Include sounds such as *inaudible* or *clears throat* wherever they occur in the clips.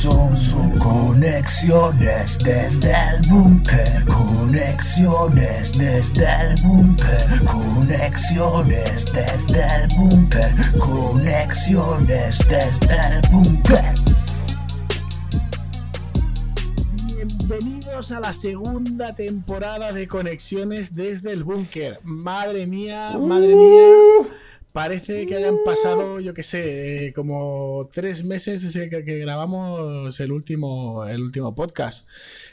Son, son conexiones desde el búnker. Conexiones desde el búnker. Conexiones desde el búnker. Conexiones desde el búnker. Bienvenidos a la segunda temporada de Conexiones desde el Búnker. Madre mía, madre mía. Parece que hayan pasado, yo qué sé, eh, como tres meses desde que, que grabamos el último, el último podcast.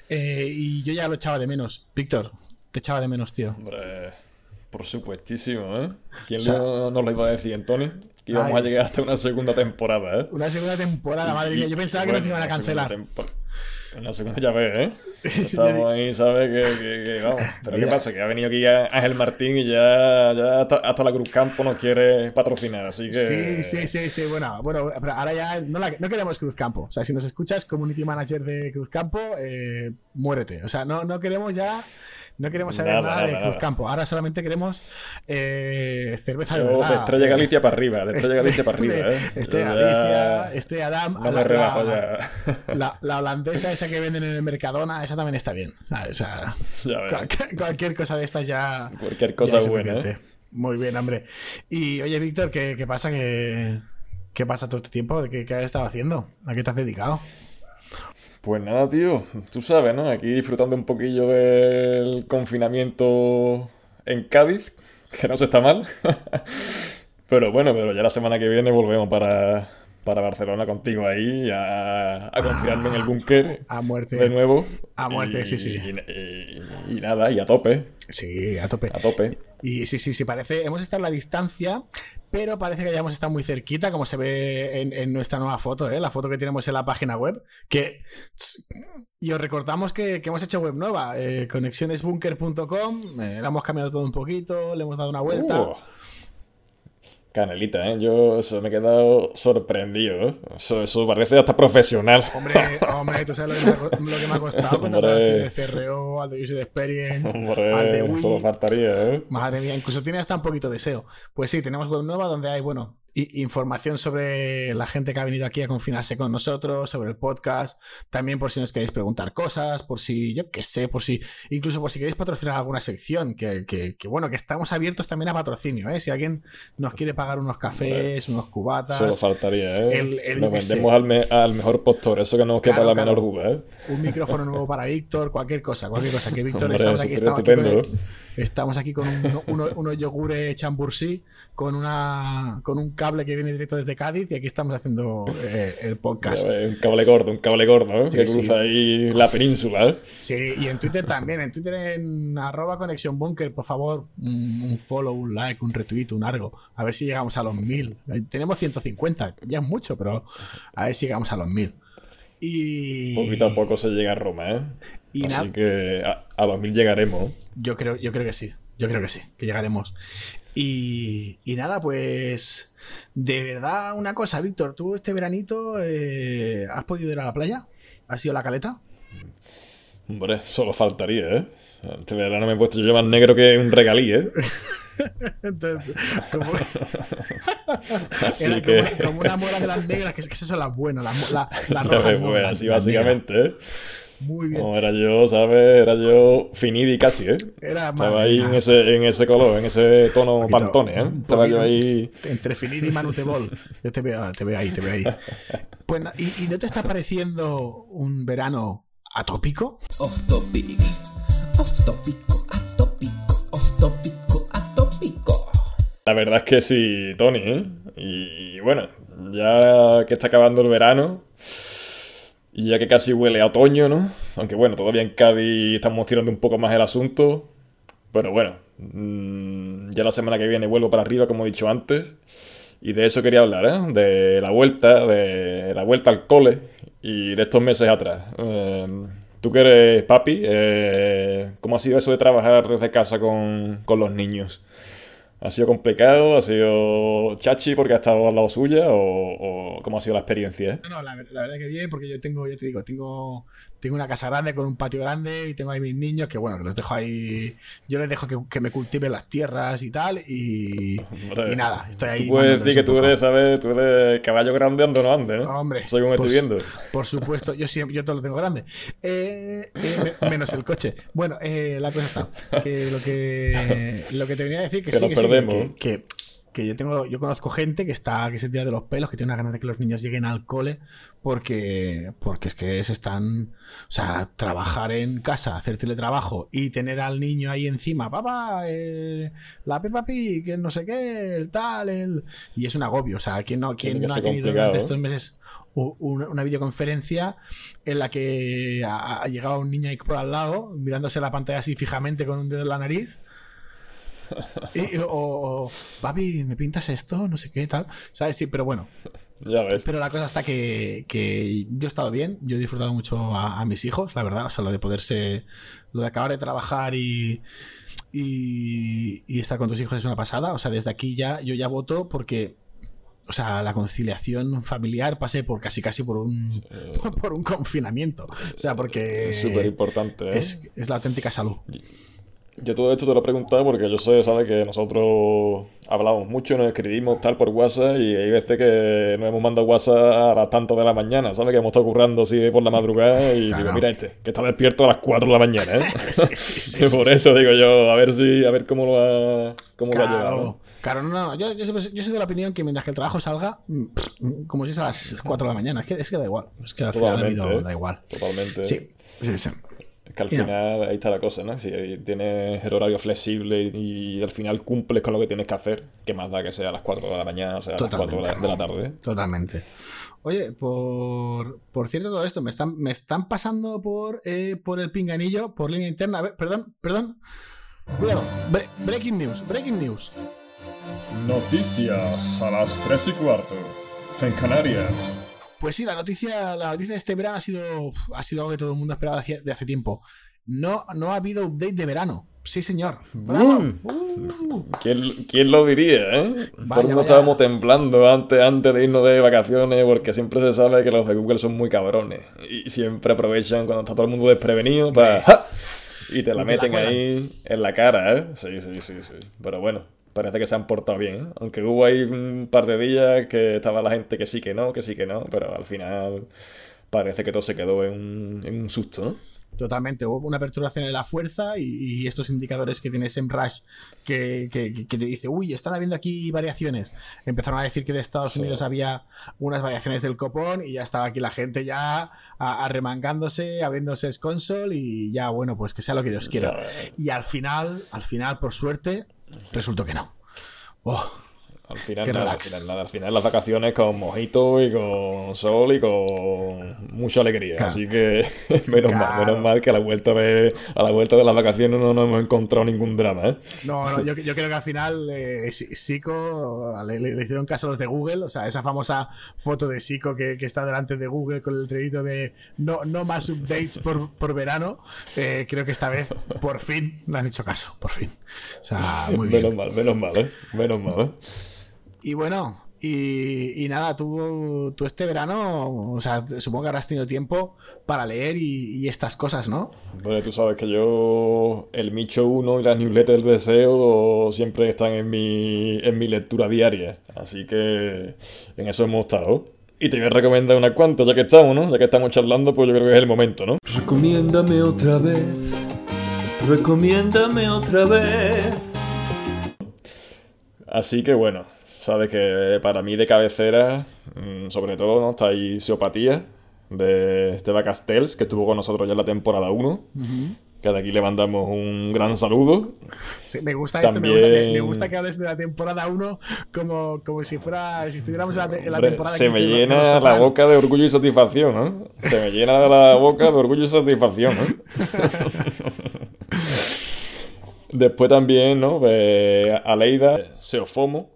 Eh, y yo ya lo echaba de menos. Víctor, te echaba de menos, tío. Hombre, por supuestísimo, ¿eh? ¿Quién O sea- no nos lo iba a decir, Antonio? Que íbamos Ay. a llegar hasta una segunda temporada, ¿eh? Una segunda temporada, madre mía. Yo pensaba que nos iban a cancelar. Una segunda ya ves, ¿eh? *laughs* Estamos ahí, ¿sabes? Que, que- que vamos. *laughs* Pero ¿qué pasa? Que ha venido aquí Ángel Martín y ya, ya hasta, hasta la Cruz Campo nos quiere patrocinar, así Sí, que... sí, sí, sí. Bueno, bueno, pero ahora ya no, la- no queremos Cruz Campo. O sea, si nos escuchas, community manager de Cruz Campo, eh, muérete. O sea, no, no queremos ya. No queremos saber Nada, nada, nada, de Cruz nada. Campo. Ahora solamente queremos eh, cerveza de Yo de verdad. Estrella Galicia para arriba, de Estrella Galicia para arriba, ¿eh? Estrella Galicia, Estrella Damm. No la- rebajo la- ya. La, la holandesa esa que venden en el Mercadona, esa también está bien. O sea, Ya ves. cual- cualquier cosa de estas ya. Cualquier cosa buena. ¿eh? Muy bien, hombre. Y oye, Víctor, ¿qué, qué pasa? ¿Qué, ¿Qué pasa todo este tiempo? ¿Qué, ¿Qué has estado haciendo? ¿A qué te has dedicado? Pues nada, tío, tú sabes, ¿no? Aquí disfrutando un poquillo del confinamiento en Cádiz, *laughs* que no se está mal. *laughs* Pero bueno, pero ya la semana que viene volvemos para, para Barcelona contigo ahí a, a confinarme en el búnker A muerte. de nuevo. A muerte, Y- sí, sí. Y, y- y nada, y a tope, Sí, a tope. a tope. Y sí, sí, sí, parece. Hemos estado a la distancia, pero parece que ya hemos estado muy cerquita, como se ve en, nuestra nueva foto, ¿eh? la foto que tenemos en la página web. Que. Y os recordamos que, que hemos hecho web nueva, eh, conexionesbunker.com. eh, la hemos cambiado todo un poquito, le hemos dado una vuelta. Uh, canelita, ¿eh? Yo eso me he quedado sorprendido, ¿eh? Eso, eso parece hasta profesional. Hombre, hombre, tú sabes lo que me ha, lo que me ha costado *laughs* tío de CRO, al de User Experience, al de Wii. faltaría, ¿eh? Madre mía, incluso tiene hasta un poquito de SEO. Pues sí, tenemos web nueva donde hay, bueno, información sobre la gente que ha venido aquí a confinarse con nosotros, sobre el podcast, también por si nos queréis preguntar cosas, por si, yo qué sé, por si, incluso por si queréis patrocinar alguna sección, que, que- que, bueno, que estamos abiertos también a patrocinio, ¿eh? Si alguien nos quiere pagar unos cafés, unos cubatas, Solo faltaría, ¿eh? El- Nos vendemos al, me- al mejor postor, eso que no os quepa Claro, la claro. menor duda, ¿eh? un micrófono nuevo para Víctor, cualquier cosa, cualquier cosa. Que Víctor Hombre, estamos aquí, estamos aquí, con, estamos aquí con un- uno- unos yogures chambursí, con una con un cable que viene directo desde Cádiz y aquí estamos haciendo eh, el podcast. Un cable gordo, un cable gordo, ¿eh? Sí, que sí. cruza ahí la península, ¿eh? Sí, y en Twitter también, en Twitter en arroba conexión bunker, por favor, un, follow, un like, un retweet, un algo. A ver si llegamos a los mil. Tenemos 150, ya es mucho, pero a ver si llegamos a los mil. Y... Poquito a poco se llega a Roma, ¿eh? Y Así que a, a los mil llegaremos. Yo creo, yo creo que sí. Yo creo que sí, que llegaremos. Y, y nada, pues. De verdad, una cosa, Víctor. ¿Tú este veranito eh, has podido ir a la playa? ¿Has ido a la caleta? Hombre, solo faltaría, ¿eh? Este verano me he puesto yo más negro que un regalí, ¿eh? *laughs* Entonces, como, *laughs* Así era que... como, como una mora de las negras, que, que esas son las buenas, las la, Ya rojas no, pues, así básicamente, ¿eh? Muy bien. No, era yo, ¿sabes? Era yo finidi casi, ¿eh? Era Estaba ahí en ese, en ese color, en ese tono poquito, pantone, ¿eh? Estaba yo ahí... Entre Finir y Manutebol. Yo te veo, te veo ahí, te veo ahí. Pues, ¿y, y no te está pareciendo un verano atópico? Off topic, off tópico, atópico, off tópico, atópico. La verdad es que sí, Tony, ¿eh? Y bueno, ya que está acabando el verano y ya que casi huele a otoño, ¿no? Aunque bueno, todavía en Cádiz estamos tirando un poco más el asunto. Pero bueno, mm, ya la semana que viene vuelvo para arriba, como he dicho antes. Y de eso quería hablar, ¿eh? De la vuelta, de la vuelta al cole y de estos meses atrás. Eh, Tú que eres papi, eh, ¿cómo ha sido eso de trabajar desde casa con, con los niños? ¿Ha sido complicado? ¿Ha sido chachi porque ha estado al lado suya? ¿O, o cómo ha sido la experiencia? eh? No, no, la, la verdad que bien, porque yo tengo, ya te digo, tengo, tengo una casa grande con un patio grande y tengo ahí mis niños que, bueno, que los dejo ahí. Yo les dejo que, que me cultiven las tierras y tal. Y, Hombre, y nada, estoy ahí. Tú puedes decir que tú eres, ¿sabes? Tú eres caballo grande ando no ande, ¿no? Hombre, Según pues- estoy viendo. Por supuesto, yo siempre, yo todo lo tengo grande. Eh, eh, me- menos el coche. Bueno, eh, la cosa está. Que lo que lo que te venía a decir que, Que sí, nos que, sí, perdemos. que, que- que yo tengo, yo conozco gente que está, que se tira de los pelos, que tiene una ganas de que los niños lleguen al cole, porque, porque es que se están, o sea, trabajar en casa, hacer teletrabajo y tener al niño ahí encima, papá, eh, la Peppa Pig, el no sé qué, el tal, el y es un agobio, o sea, ¿quién no, quién no ha tenido durante estos meses una, videoconferencia en la que ha llegado un niño ahí por al lado, mirándose la pantalla así fijamente con un dedo en la nariz. Y- o, papi, ¿me pintas esto? No sé qué, tal. ¿Sabes? Sí, pero bueno. Ya ves. Pero la cosa está que, que yo he estado bien, yo he disfrutado mucho a, a mis hijos, la verdad. O sea, lo de poderse. Lo de acabar de trabajar y. Y, y estar con tus hijos es una pasada. O sea, desde aquí ya yo ya voto porque. O sea, la conciliación familiar pasé por casi casi por un *laughs* por un confinamiento. O sea, porque Es súper importante, ¿eh? es, es la auténtica salud. Yo todo esto te lo he preguntado porque yo sé, ¿sabes? Que nosotros hablamos mucho, nos escribimos tal por WhatsApp y hay veces que nos hemos mandado WhatsApp a las tantas de la mañana, ¿sabes? Que hemos estado currando así por la madrugada y Claro. digo, mira este, que está despierto a las 4 de la mañana, ¿eh? *laughs* Sí, sí, sí, *laughs* por eso digo yo, a ver si, a ver cómo lo ha, cómo lo ha llevado. Claro, ¿no? claro, no, no, yo, yo, yo soy de la opinión que mientras que el trabajo salga, mm, como si es a las 4 de la mañana, es que, es que da igual, es que al final ¿eh? da igual. Totalmente. Sí, sí, sí. Que al final ahí está la cosa, ¿no? Si tienes el horario flexible y, al final cumples con lo que tienes que hacer, que más da que sea a las 4 de la mañana o sea a las 4 de la, de la tarde. Totalmente. Oye, por, por cierto, todo esto, me están, me están pasando por, eh, por el pinganillo, por línea interna. A ver, perdón, perdón. Cuidado. Bre- breaking news, breaking news. Noticias a las 3 y cuarto. En Canarias. Pues sí, la noticia, la noticia de este verano ha sido, ha sido algo que todo el mundo esperaba hace- de hace tiempo. No, no ha habido update de verano. Sí, señor. ¡Bravo! Mm. Uh. ¿Quién, quién lo diría, eh? Vaya, vaya. estábamos temblando antes, antes de irnos de vacaciones porque siempre se sabe que los de Google son muy cabrones y siempre aprovechan cuando está todo el mundo desprevenido para... ¡ja! Y te la Y te la meten ahí en la cara, ¿eh? Sí, sí, sí, sí. Pero bueno, parece que se han portado bien, ¿eh? Aunque hubo ahí un par de días que estaba la gente que sí, que no, que sí, que no, pero al final parece que todo se quedó en un, en un susto, ¿no? Totalmente, hubo una perturbación en la fuerza y, y estos indicadores que tiene SEMrush que, que, que te dice, uy, están habiendo aquí variaciones. Empezaron a decir que de Estados Sí. Unidos había unas variaciones del copón y ya estaba aquí la gente ya arremangándose, abriéndose es console y ya, bueno, pues que sea lo que Dios quiera. Y al final, al final, por suerte, resultó que no. Oh, Al final, nada, al final nada. Al final las vacaciones con mojito y con sol y con mucha alegría. Claro. Así que *laughs* menos mal, menos mal que a la vuelta de, a la vuelta de las vacaciones no nos hemos encontrado ningún drama, ¿eh? No, no, yo, yo creo que al final eh, Si- Sico le, le- le hicieron caso a los de Google, o sea, esa famosa foto de Sico que, que está delante de Google con el letrerito de no, no más updates por, por verano, eh, creo que esta vez por fin le han hecho caso, por fin. O sea, muy *laughs* Menos mal, menos mal, ¿eh? Menos mal, ¿eh? Y bueno, y, y nada, tú, tú este verano, o sea, supongo que habrás tenido tiempo para leer y, y estas cosas, ¿no? Bueno, tú sabes que yo, el Micho 1 y las newsletters del deseo siempre están en mi, en mi lectura diaria. Así que en eso hemos estado. Y te voy a recomendar unas cuantas, ya que estamos, ¿no? Ya que estamos charlando, pues yo creo que es el momento, ¿no? Recomiéndame otra vez. Recomiéndame otra vez. Así que bueno, sabes que para mí de cabecera, mm, sobre todo, ¿no? Está ahí Seopatía, de Esteba Castells, que estuvo con nosotros ya en la temporada 1. Que de aquí le mandamos un gran saludo. Sí, me gusta esto, me gusta, que, También- me gusta que hables de la temporada 1 como, como si fuera, si estuviéramos en la, en la Hombre, temporada se me 15 de- de llena la boca de orgullo y satisfacción, ¿no? Se me llena la boca de orgullo y satisfacción, ¿no? *laughs* Después también, ¿no? De Aleida, Seofomo,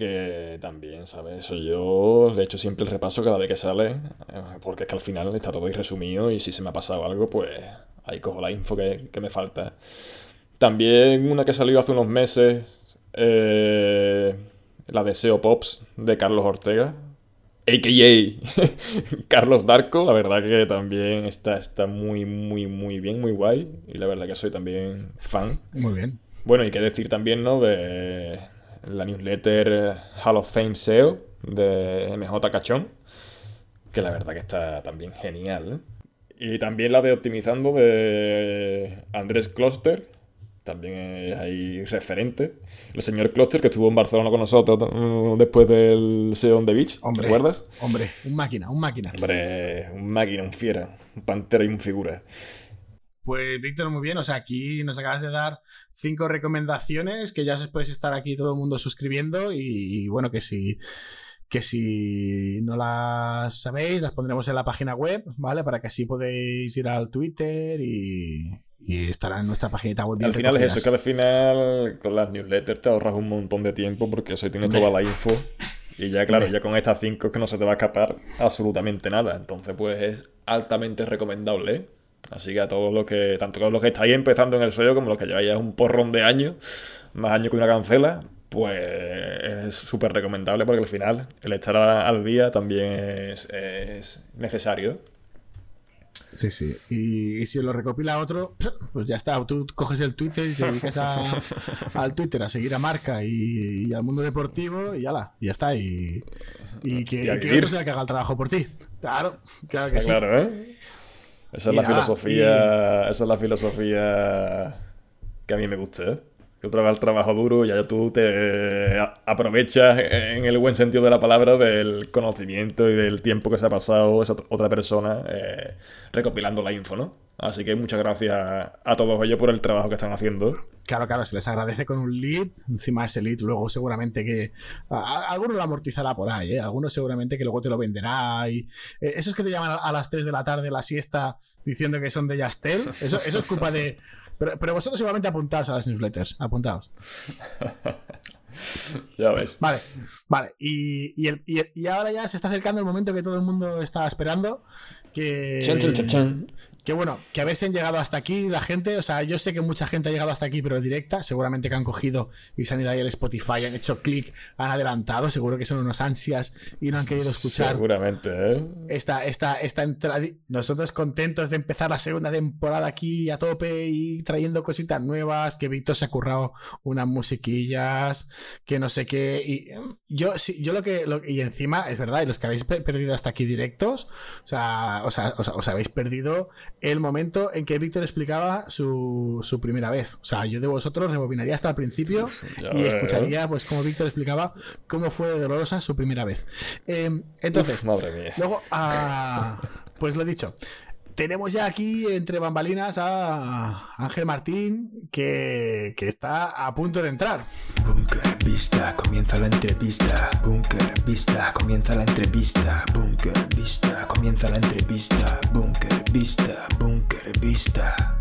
que también, ¿sabes? Yo, le echo siempre el repaso cada vez que sale, eh, porque es que al final está todo ahí resumido y si se me ha pasado algo, pues ahí cojo la info que, que me falta. También una que salió hace unos meses, eh, la de SEO Pops de Carlos Ortega, a.k.a. *laughs* Carlos Darko, la verdad que también está, está muy, muy, muy bien, muy guay. Y la verdad que soy también fan. Muy bien. Bueno, y qué decir también, ¿no? De la newsletter Hall of Fame SEO de MJ Cachón, que la verdad que está también genial. Y también la de Optimizando de Andrés Kloster, también es ahí referente. El señor Kloster que estuvo en Barcelona con nosotros después del SEO on the Beach, Hombre, ¿te acuerdas? Hombre, un máquina, un máquina. Hombre, un máquina, un fiera, un pantera y un figura. Pues Víctor, muy bien. O sea, aquí nos acabas de dar cinco recomendaciones que ya os podéis estar aquí todo el mundo suscribiendo y, y bueno, que si que si no las sabéis, las pondremos en la página web, ¿vale? Para que así podéis ir al Twitter y, y estará en nuestra página web. Al final es eso, que al final con las newsletters te ahorras un montón de tiempo porque eso Hombre. toda la info. Y ya, claro, ya con estas cinco es que no se te va a escapar absolutamente nada. Entonces, pues es altamente recomendable. ¿eh? Así que a todos los que, tanto los que estáis empezando en el SEO como los que lleváis ya un porrón de años, más años que una cancela, pues es súper recomendable porque al final el estar a- al día también es, es necesario. Sí, sí. Y, y si lo recopila otro, *clears throat* pues ya está. Tú coges el Twitter y te dedicas a- *laughs* al Twitter a seguir a marca y, y al mundo deportivo y ya y ya está. Y, y que, Y a que otro sea que haga el trabajo por ti. Claro, claro que Está sí. claro, ¿eh? Esa es Y la nada, filosofía. Esa es la filosofía que a mí me gusta, ¿eh? Otra vez el trabajo duro, ya tú te a- aprovechas en el buen sentido de la palabra del conocimiento y del tiempo que se ha pasado esa otra persona eh, recopilando la info, ¿no? Así que muchas gracias a todos ellos por el trabajo que están haciendo. Claro, claro, se les agradece con un lead. Encima ese lead luego seguramente que... a- alguno lo amortizará por ahí, ¿eh? Algunos seguramente que luego te lo venderá. Y, eh, esos que te llaman a, a las 3 de la tarde la siesta diciendo que son de Yastel, eso, eso es culpa de... Pero, pero vosotros igualmente apuntaos a las newsletters, apuntaos. *laughs* Ya ves. Vale, vale. Y, y, el- y el- y ahora ya se está acercando el momento que todo el mundo está esperando. Que, Chan, chan, chan, chan. Que bueno, que haberse llegado hasta aquí la gente, o sea, yo sé que mucha gente ha llegado hasta aquí, pero directa, seguramente que han cogido y se han ido ahí al Spotify, han hecho clic, han adelantado, seguro que son unos ansias y no han querido escuchar Seguramente, ¿eh? esta, esta, esta entrada. Nosotros contentos de empezar la segunda temporada aquí a tope y trayendo cositas nuevas, que Víctor se ha currado unas musiquillas, que no sé qué. Y mm, yo, sí, yo lo que. lo- y encima, es verdad, y los que habéis pe- perdido hasta aquí directos, o sea, os habéis perdido el momento en que Víctor explicaba su, su primera vez. O sea, yo de vosotros rebobinaría hasta el principio Ya y escucharía, pues, como Víctor explicaba cómo fue dolorosa su primera vez. Eh, entonces. Madre mía. Luego, ah, pues lo dicho. Tenemos ya aquí entre bambalinas a Ángel Martín, que, que está a punto de entrar. Bunker, vista, comienza la entrevista. Bunker, vista, comienza la entrevista. Bunker, vista, comienza la entrevista. Bunker, vista, bunker, vista.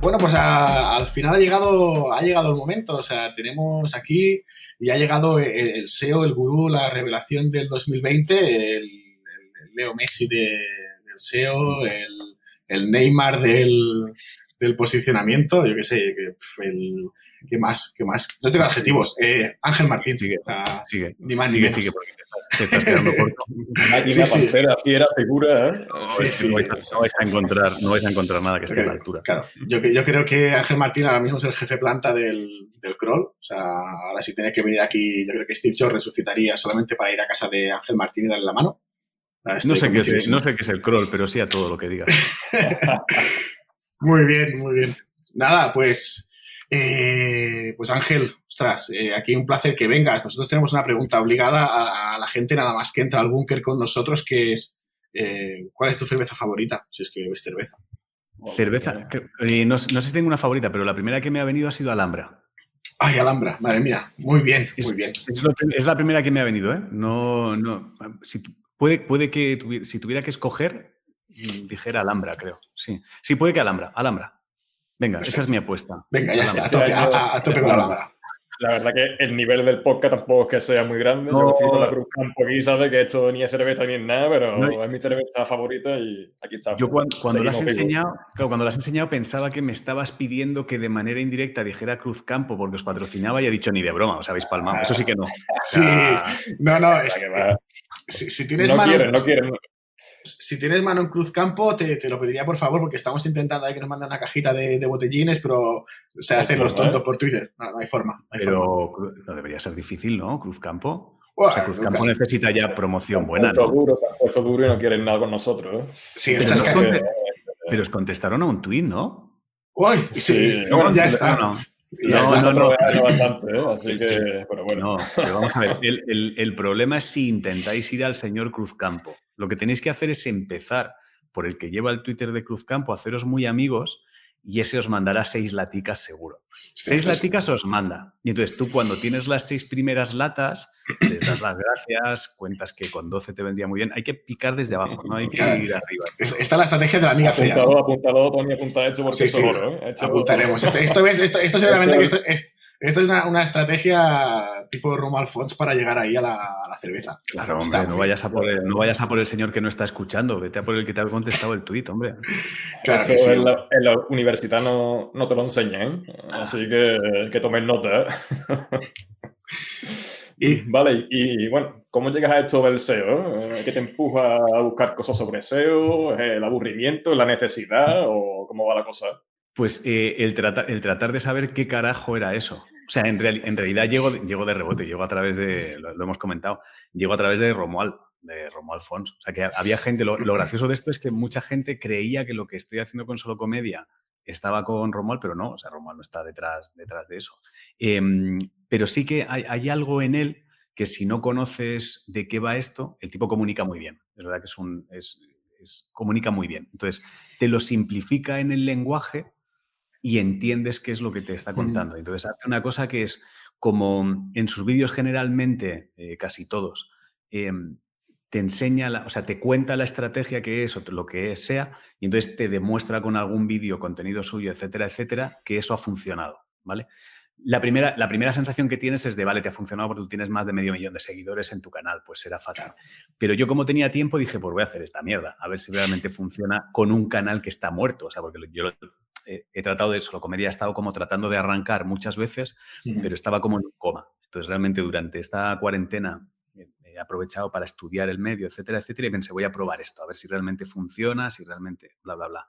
Bueno, pues al final ha llegado, ha llegado el momento. O sea, tenemos aquí y ha llegado el, SEO, el gurú, la revelación del 2020, el, Leo Messi de- del SEO, el, Neymar del, del posicionamiento. Yo qué sé, el, ¿qué más? ¿Qué más? No tengo adjetivos. Eh, Ángel Martín. Sigue, sea, sigue, ni más ni sigue, menos. sigue, porque te estás, te estás quedando *laughs* corto. Máquina, Sí, sí. pantera, fiera, figura, ¿eh? No, Sí, es que sí. no, vais a, no vais a encontrar, no vais a encontrar nada que esté a la altura. Claro, yo, yo creo que Ángel Martín ahora mismo es el jefe planta del, del crawl. O sea, ahora si tiene que venir aquí, yo creo que Steve Jobs resucitaría solamente para ir a casa de Ángel Martín y darle la mano. Ah, estoy No sé, qué es, no sé qué es el crawl, pero sí a todo lo que digas. *laughs* Muy bien, muy bien. Nada, pues, eh, pues Ángel, ostras, eh, aquí un placer que vengas. Nosotros tenemos una pregunta obligada a, a la gente nada más que entra al búnker con nosotros, que es, eh, ¿cuál es tu cerveza favorita? Si es que bebes cerveza. Cerveza, que- eh, no, no sé si tengo una favorita, pero la primera que me ha venido ha sido Alhambra. Ay, Alhambra, madre mía. Muy bien, Es- muy bien. Es, lo que- es la primera que me ha venido, ¿eh? No, no. Si, puede, puede que tuvi- si tuviera que escoger, dijera Alhambra, creo. Sí, sí, puede que Alhambra. Alhambra. Venga, esa es mi apuesta. Venga, ya está, a tope, a, año- a- a tope con la Alhambra. La verdad que el nivel del podcast tampoco es que sea muy grande. No. Yo estoy con la Cruz Campo aquí, sabe que esto ni es cerveza ni es nada, pero No, es mi cerveza favorita y aquí está. Yo cuando, cuando lo has enseñado, claro, cuando lo has enseñado pensaba que me estabas pidiendo que de manera indirecta dijera Cruz Campo porque os patrocinaba y he dicho ni de broma, os habéis palmado. Eso sí que no. *laughs* Sí, Ah, no, no, es- si, si tienes No mano, quieren, no quieren. Si tienes mano en Cruz Campo, te, te lo pediría por favor, porque estamos intentando ahí que nos manden una cajita de, de botellines, pero se No hacen los forma, tontos ¿eh? por Twitter. No, no hay forma. no hay forma. Pero no debería ser difícil, ¿no? Cruz Campo. Buah, O sea, Cruz nunca- Campo necesita ya promoción buena, ¿no? duro, duro y no quieren nada con nosotros. ¿eh? Sí, el Pero Que- Pero os contestaron a un tuit, ¿no? Uy, sí, Sí, no, bueno, ya está. No, no. Ya No, está. no, no. troleando bastante, ¿eh? Así que, pero bueno. No, pero vamos a ver. El, el- el problema es si intentáis ir al señor Cruzcampo. Lo que tenéis que hacer es empezar por el que lleva el Twitter de Cruzcampo, haceros muy amigos y ese os mandará seis laticas seguro. Seis laticas os manda. Y entonces tú cuando tienes las seis primeras latas, les das las gracias, cuentas que con 12 te vendría muy bien. Hay que picar desde abajo, no hay que Claro. ir arriba. es- Esta es la estrategia de la amiga fea. Apúntalo, ¿no? apúntalo, Tony, apunta porque Sí, esto sí. ¿eh? Apuntaremos. Esto, esto, esto, esto seguramente que esto, es, esto es una, una estrategia tipo Romo Alfons para llegar ahí a la, a la cerveza. Claro, hombre, no vayas, a por el, no vayas a por el señor que no está escuchando, vete a por el que te ha contestado el tuit, hombre. *laughs* Claro Eso que sí. en, la, en la universidad no, no te lo enseñan, así que, que tomen nota. *laughs* Y Vale, y bueno, ¿cómo llegas a esto del SEO? eh? ¿Qué te empuja a buscar cosas sobre SEO? ¿El aburrimiento? ¿La necesidad? ¿O cómo va la cosa? Pues eh, el, tratar, el tratar de saber qué carajo era eso. O sea, en, real- en realidad llego de, llego de rebote, llego a través de, lo, lo hemos comentado, llego a través de Romuald, de Romuald Fons. O sea, que había gente, lo, lo gracioso de esto es que mucha gente creía que lo que estoy haciendo con Solo Comedia estaba con Romuald, pero no, o sea, Romuald no está detrás, detrás de eso. Em, pero sí que hay, hay algo en él que si no conoces de qué va esto, el tipo comunica muy bien. Es verdad que es un, es, es- comunica muy bien. Entonces, te lo simplifica en el lenguaje y entiendes qué es lo que te está contando. Entonces, hace una cosa que es como en sus vídeos generalmente, eh, casi todos, em, te enseña, la- o sea, te cuenta la estrategia que es o lo que sea, y entonces te demuestra con algún vídeo, contenido suyo, etcétera, etcétera, que eso ha funcionado, ¿vale? La primera, la primera sensación que tienes es de, vale, te ha funcionado porque tú tienes más de medio millón de seguidores en tu canal, pues será fácil. Pero yo como tenía tiempo dije, pues voy a hacer esta mierda, a ver si realmente funciona con un canal que está muerto. O sea, porque yo lo- he, he tratado de eso, comedia he estado como tratando de arrancar muchas veces, pero estaba como en un coma. Entonces realmente durante esta cuarentena eh, he aprovechado para estudiar el medio, etcétera, etcétera, y pensé, voy a probar esto, a ver si realmente funciona, si realmente, bla, bla, bla.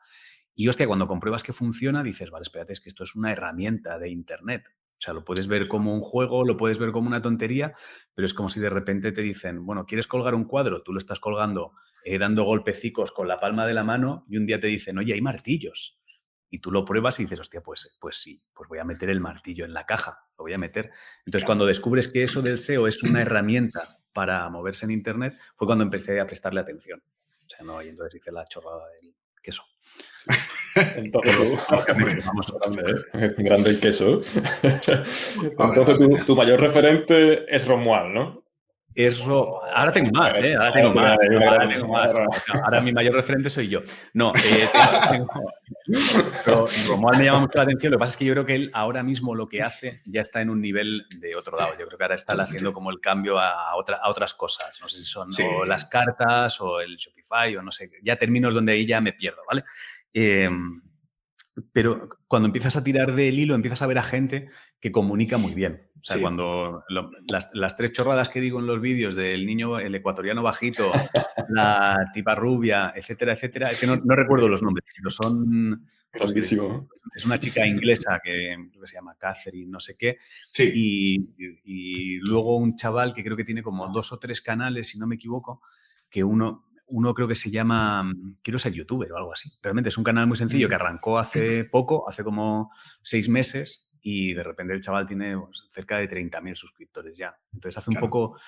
Y hostia, cuando compruebas que funciona, dices, vale, espérate, es que esto es una herramienta de Internet. O sea, lo puedes ver como un juego, lo puedes ver como una tontería, pero es como si de repente te dicen, bueno, ¿quieres colgar un cuadro? Tú lo estás colgando eh, dando golpecicos con la palma de la mano y un día te dicen, oye, hay martillos. Y tú lo pruebas y dices, hostia, pues, pues sí, pues voy a meter el martillo en la caja, lo voy a meter. Entonces, cuando descubres que eso del SEO es una *clears throat* herramienta para moverse en Internet, fue cuando empecé a prestarle atención. O sea, no, y entonces hice la chorrada del queso. *laughs* Entonces, *laughs* Vamos, grande, el queso. *laughs* Entonces, tu, tu mayor referente es Romuald, ¿no? Eso, ahora tengo más, ¿eh? Ahora tengo más. Ahora, tengo más. mi mayor referente soy yo. No, eh, tengo- tengo- pero Romuald me llama mucho la atención. Lo que pasa es que yo creo que él ahora mismo lo que hace ya está en un nivel de otro lado. Yo creo que ahora está haciendo como el cambio a, otra, a otras cosas. No sé si son Sí. o las cartas o el Shopify o no sé. Ya términos donde ahí ya me pierdo, ¿vale? Eh, pero cuando empiezas a tirar del hilo, empiezas a ver a gente que comunica muy bien. O sea, Sí. cuando lo- las, las tres chorradas que digo en los vídeos del niño, el ecuatoriano bajito, la tipa rubia, etcétera, etcétera, es que no, no recuerdo los nombres, pero son... Es una chica inglesa que creo que se llama Catherine, no sé qué, Sí, y, y luego un chaval que creo que tiene como dos o tres canales, si no me equivoco, que uno, uno creo que se llama Quiero ser youtuber o algo así. Realmente es un canal muy sencillo que arrancó hace poco, hace como seis meses, y de repente el chaval tiene pues, cerca de 30.000 suscriptores ya. Entonces hace un poco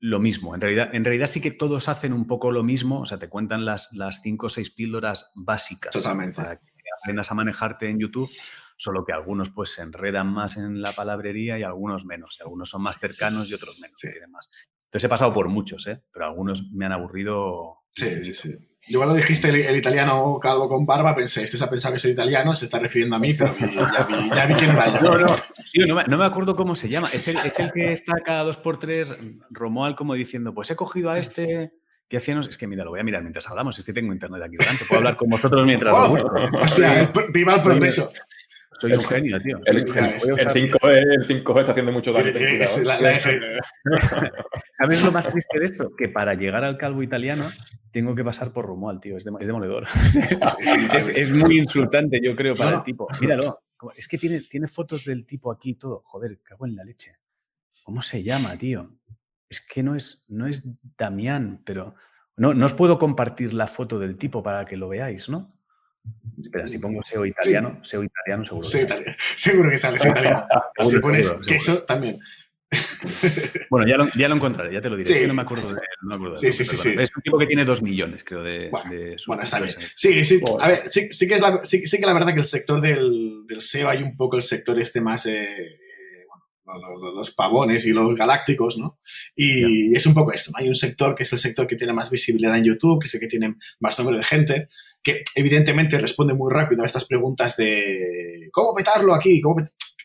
lo mismo. En realidad, en realidad sí que todos hacen un poco lo mismo, o sea, te cuentan las, las cinco o seis píldoras básicas Totalmente. para que aprendas a manejarte en YouTube, solo que algunos pues se enredan más en la palabrería y algunos menos, y algunos son más cercanos y otros menos, Sí. tienen más. Entonces he pasado por muchos, ¿eh? pero algunos me han aburrido. sí, sí, sí. Yo cuando dijiste el, italiano calvo con barba pensé, este se ha pensado que soy italiano, se está refiriendo a mí, pero ya, vi, ya vi, que no era yo. No, no, Tío, no, me, no, me, acuerdo cómo se llama. Es el, es el que está cada dos por tres, Romual como diciendo, pues he cogido a este que hacíamos. Es que mira, lo voy a mirar mientras hablamos, es que tengo internet aquí delante, puedo hablar con vosotros mientras lo busco. Hostia, viva el progreso. Soy un genio, tío. El, 5G, está haciendo mucho daño. *laughs* ¿Sabes lo más triste de esto? Que para llegar al calvo italiano tengo que pasar por Romuald, tío. Es, demoledor. *laughs* es, muy insultante, yo creo, para el tipo. Míralo. Es que tiene, tiene fotos del tipo aquí y todo. Joder, cago en la leche. ¿Cómo se llama, tío? Es que no es, no es Damián, pero... No, no os puedo compartir la foto del tipo para que lo veáis, ¿no? Espera, si pongo SEO italiano, SEO italiano seguro que sale. Seguro que sale SEO *laughs* italiano. si pones queso, también. *laughs* bueno, ya lo, ya lo, encontraré, ya te lo diré. Es que no me acuerdo de él. No me sí, sí, sí, Es un tipo que tiene dos millones, creo, de, bueno, de bueno está bien. Sí, sí. A ver, sí, sí, que es la, sí, que la verdad que el sector del, del SEO hay un poco el sector este más... Eh, los, pavones y los galácticos, ¿no? Y es un poco esto, ¿no? Hay un sector que es el sector que tiene más visibilidad en YouTube, que es el que tiene más número de gente, que evidentemente responde muy rápido a estas preguntas de ¿cómo petarlo aquí?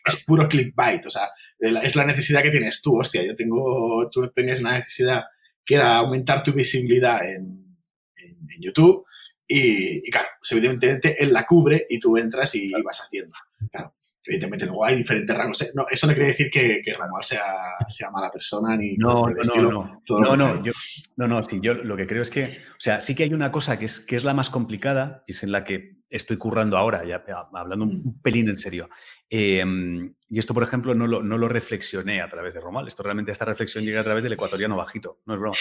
Es puro clickbait, o sea, es la necesidad que tienes tú, hostia, yo tengo, tú tenías una necesidad que era aumentar tu visibilidad en, en, YouTube y, y, claro, pues evidentemente él la cubre y tú entras y vas haciendo. Claro, evidentemente luego hay diferentes rangos. No, eso no quiere decir que, que sea, sea, mala persona ni no, no, no, no, no, yo, no, no, sí, yo lo que creo es que, o sea, sí que hay una cosa que es, que es la más complicada y es en la que estoy currando ahora, ya hablando un, mm. pelín en serio. Em, y esto, por ejemplo, no lo, no lo, reflexioné a través de Romal. Esto realmente, esta reflexión llega a través del ecuatoriano bajito, no es broma.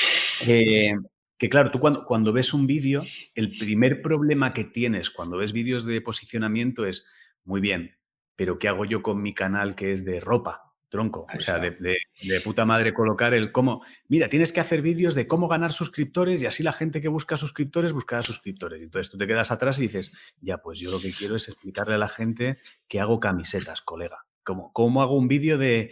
Eh, que claro, tú cuando, cuando ves un vídeo, el primer problema que tienes cuando ves vídeos de posicionamiento es, muy bien, pero ¿qué hago yo con mi canal que es de ropa? Tronco. o sea, de, puta madre colocar el cómo. Mira, tienes que hacer vídeos de cómo ganar suscriptores y así la gente que busca suscriptores buscará suscriptores. Entonces tú te quedas atrás y dices, ya, pues yo lo que quiero es explicarle a la gente que hago camisetas, colega. ¿Cómo, cómo hago un vídeo de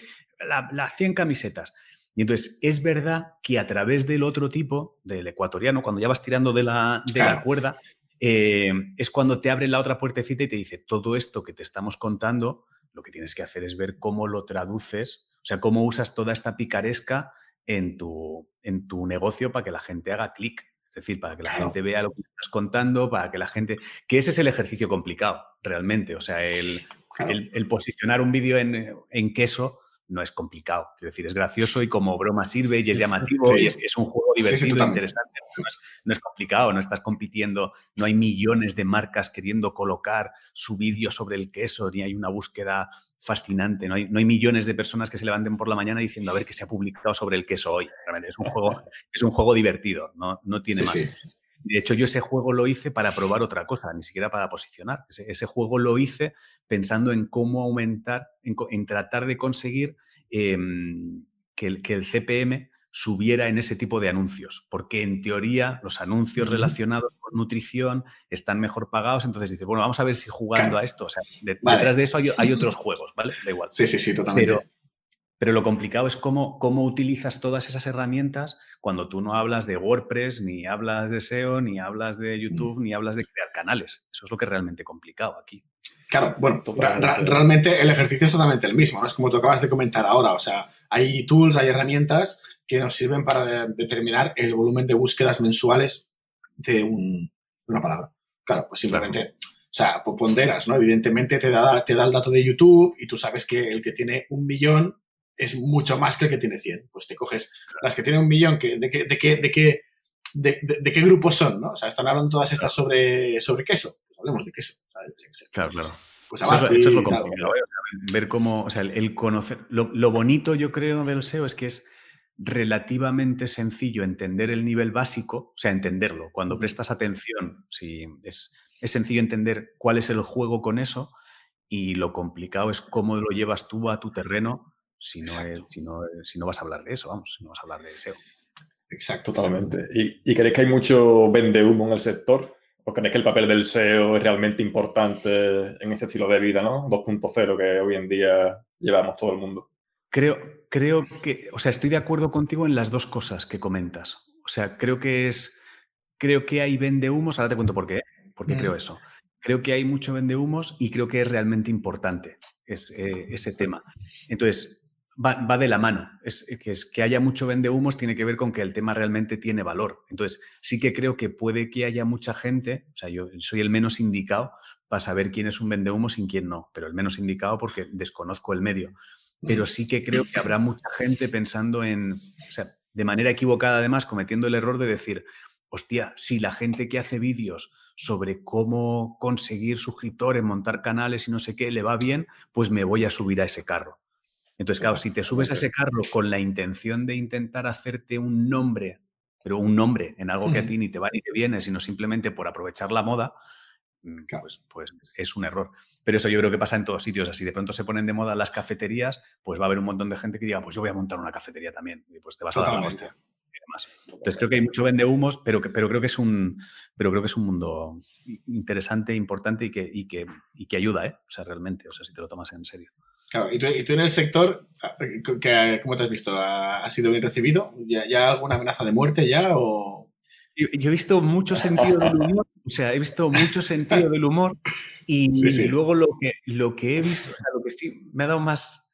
las 100 camisetas? Y entonces es verdad que a través del otro tipo, del ecuatoriano, cuando ya vas tirando de la, de la cuerda, eh, es cuando te abre la otra puertecita y te dice, todo esto que te estamos contando, lo que tienes que hacer es ver cómo lo traduces, o sea, cómo usas toda esta picaresca en tu, en tu negocio para que la gente haga clic. Es decir, para que la gente vea lo que estás contando, para que la gente... Que ese es el ejercicio complicado, realmente. O sea, el, el, posicionar un vídeo en, en queso no es complicado. Quiero decir, es gracioso y como broma sirve y es llamativo y es, es, un juego divertido, interesante. No es, complicado, no estás compitiendo, no hay millones de marcas queriendo colocar su vídeo sobre el queso, ni hay una búsqueda fascinante, no hay, no hay, millones de personas que se levanten por la mañana diciendo a ver qué se ha publicado sobre el queso hoy. Realmente es un juego, es un juego divertido, no, no tiene más. De hecho, yo ese juego lo hice para probar otra cosa, ni siquiera para posicionar. Ese, juego lo hice pensando en cómo aumentar, en, tratar de conseguir em, que, el, que, el, CPM subiera en ese tipo de anuncios, porque en teoría los anuncios relacionados con nutrición están mejor pagados, entonces dice, bueno, vamos a ver si jugando a esto, o sea, detrás de eso hay, otros *laughs* juegos, ¿vale? Da igual. Sí, sí, sí, totalmente. Pero lo complicado es cómo, cómo utilizas todas esas herramientas cuando tú no hablas de WordPress, ni hablas de SEO, ni hablas de mm. YouTube, ni hablas de crear canales. Eso es lo que es realmente complicado aquí. Claro, bueno, realmente el ejercicio es totalmente el mismo, ¿no? Es como tú acabas de comentar ahora, o sea, hay tools, hay herramientas que nos sirven para determinar el volumen de búsquedas mensuales de, una palabra. Claro, pues simplemente, o sea, ponderas, ¿no? Evidentemente te da, te da el dato de YouTube y tú sabes que el que tiene un millón es mucho más que el que tiene 100. Pues te coges las que tienen un millón, que, de, qué, de, qué, de, qué, de, qué grupos son, ¿no? O sea, están hablando todas estas sobre, sobre queso. Pues hablemos de queso. Claro, claro. Pues eso, es lo complicado. ¿eh? Ver cómo, o sea, el, conocer. Lo, lo, bonito, yo creo, del SEO es que es relativamente sencillo entender el nivel básico, o sea, entenderlo. Cuando prestas atención, si es, es sencillo entender cuál es el juego con eso y lo complicado es cómo lo llevas tú a tu terreno si no, si, no, si no vas a hablar de eso, vamos, si no vas a hablar de SEO. Exacto. Totalmente. ¿Y, ¿Y creéis que hay mucho vende humo en el sector? ¿O creéis que el papel del SEO es realmente importante en ese estilo de vida, ¿no? 2.0 que hoy en día llevamos todo el mundo. Creo, creo que, o sea, estoy de acuerdo contigo en las dos cosas que comentas. O sea, creo que es, creo que hay vendehumos, ahora te cuento por qué, por qué Mm. creo eso. Creo que hay mucho vendehumos y creo que es realmente importante es, eh, ese tema. Entonces, va, va de la mano. Es, que, es, que haya mucho vendehumos tiene que ver con que el tema realmente tiene valor. Entonces, sí que creo que puede que haya mucha gente, o sea, yo soy el menos indicado para saber quién es un vendehumos y quién no, pero el menos indicado porque desconozco el medio. Pero sí que creo que habrá mucha gente pensando en, o sea, de manera equivocada además, cometiendo el error de decir, hostia, si la gente que hace vídeos sobre cómo conseguir suscriptores, montar canales y no sé qué, le va bien, pues me voy a subir a ese carro. Entonces, claro, si te subes a ese carro con la intención de intentar hacerte un nombre, pero un nombre en algo que a ti ni te va ni te viene, sino simplemente por aprovechar la moda, pues, pues es un error. Pero eso yo creo que pasa en todos sitios. Así de pronto se ponen de moda las cafeterías, pues va a haber un montón de gente que diga, pues yo voy a montar una cafetería también. Y pues te vas Totalmente. a dar la. Entonces creo que hay mucho vende humos, pero, que, pero, creo que es un, pero creo que es un mundo interesante, importante y que, y que, y que ayuda, ¿eh? O sea, realmente, o sea, si te lo tomas en serio. Claro, y tú, y tú en el sector, ¿qué, ¿cómo te has visto? ¿Ha, ha sido bien recibido? ¿Ya, ¿Ya, alguna amenaza de muerte ya? O... Yo, yo, he visto mucho *laughs* sentido del humor, o sea, he visto mucho sentido del humor y, Sí, sí. y luego lo que, lo que he visto, o sea, lo que sí me ha dado más,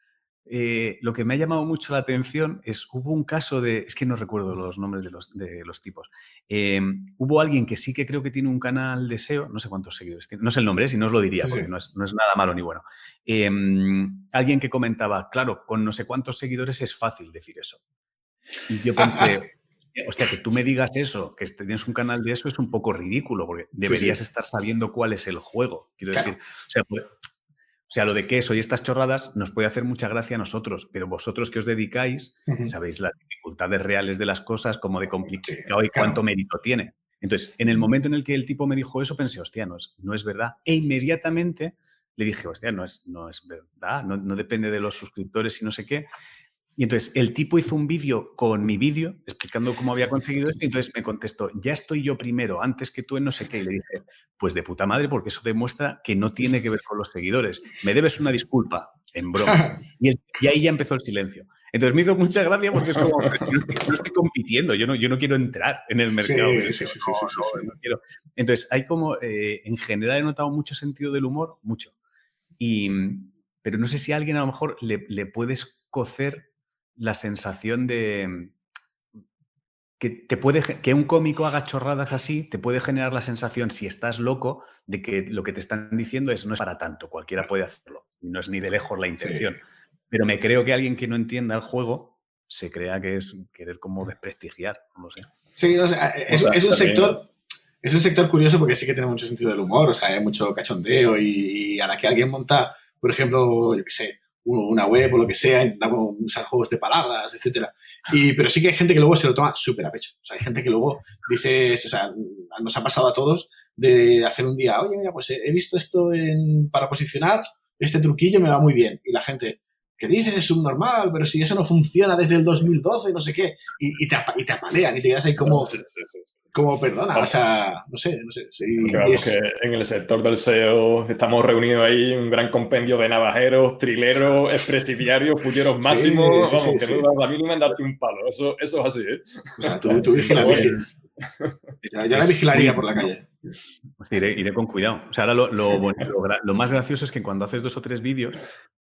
eh, lo que me ha llamado mucho la atención es, hubo un caso de, es que no recuerdo los nombres de los, de los tipos, eh, hubo alguien que sí que creo que tiene un canal de SEO, no sé cuántos seguidores tiene, no sé el nombre, si no os lo diría, Sí, porque sí. No, es, no es nada malo ni bueno. Eh, alguien que comentaba, claro, con no sé cuántos seguidores es fácil decir eso. Y yo pensé, *laughs* hostia, que tú me digas eso, que tienes un canal de eso es un poco ridículo, porque deberías sí. estar sabiendo cuál es el juego. Quiero Claro. decir, o sea, pues, sea, lo de queso y estas chorradas nos puede hacer mucha gracia a nosotros, pero vosotros que os dedicáis, sabéis las dificultades reales de las cosas, como de complicado y claro. cuánto mérito tiene. Entonces, en el momento en el que el tipo me dijo eso, pensé, hostia, no es, no es verdad. E inmediatamente le dije, hostia, no es, no es verdad, no, no depende de los suscriptores y no sé qué. Y entonces el tipo hizo un vídeo con mi vídeo explicando cómo había conseguido esto y entonces me contestó, ya estoy yo primero, antes que tú en no sé qué. Y le dije, pues de puta madre, porque eso demuestra que no tiene que ver con los seguidores. Me debes una disculpa, en broma. *laughs* Y, el- y ahí ya empezó el silencio. Entonces me hizo mucha gracia porque es como, "Pero si no, estoy, no estoy compitiendo, yo no, yo no quiero entrar en el mercado. Sí, de sí, eso, sí, sí, no, sí, sí, no, sí. no quiero". Entonces hay como, eh, en general he notado mucho sentido del humor, mucho. Y, pero no sé si a alguien a lo mejor le, le puedes cocer la sensación de que te puede que un cómico haga chorradas así te puede generar la sensación si estás loco de que lo que te están diciendo es no es para tanto cualquiera puede hacerlo y no es ni de lejos la intención. Pero me creo que alguien que no entienda el juego se crea que es querer como desprestigiar no lo sé. Sí, no sé, es, O sea, es un también- sector. Es un sector curioso porque sí que tiene mucho sentido del humor, o sea, hay mucho cachondeo y, y a la que alguien monta, por ejemplo, yo qué sé, una web o lo que sea, intenta usar juegos de palabras, etcétera. Y, pero sí que hay gente que luego se lo toma súper a pecho. O sea, hay gente que luego dice, o sea, nos ha pasado a todos de hacer un día, oye, mira, pues he visto esto en- para posicionar, este truquillo me va muy bien. Y la gente, ¿qué dices? Es subnormal, pero si eso no funciona desde el 2012, no sé qué. Y, te, y te apalean y te quedas ahí como. Como perdona, o sea, no sé, no sé. sí, es- que en el sector del SEO estamos reunidos ahí un gran compendio de navajeros, trileros, *laughs* expresidiarios, fulleros máximos. sí, sí, vamos, que sí. no das la mínima en darte un palo. Eso, eso es así, ¿eh? o sea, tú, tú *laughs* vigilas, yo la vigilaría por la calle. Pues iré, iré con cuidado. O sea, ahora lo, lo bonito- lo lo más gracioso es que cuando haces dos o tres vídeos,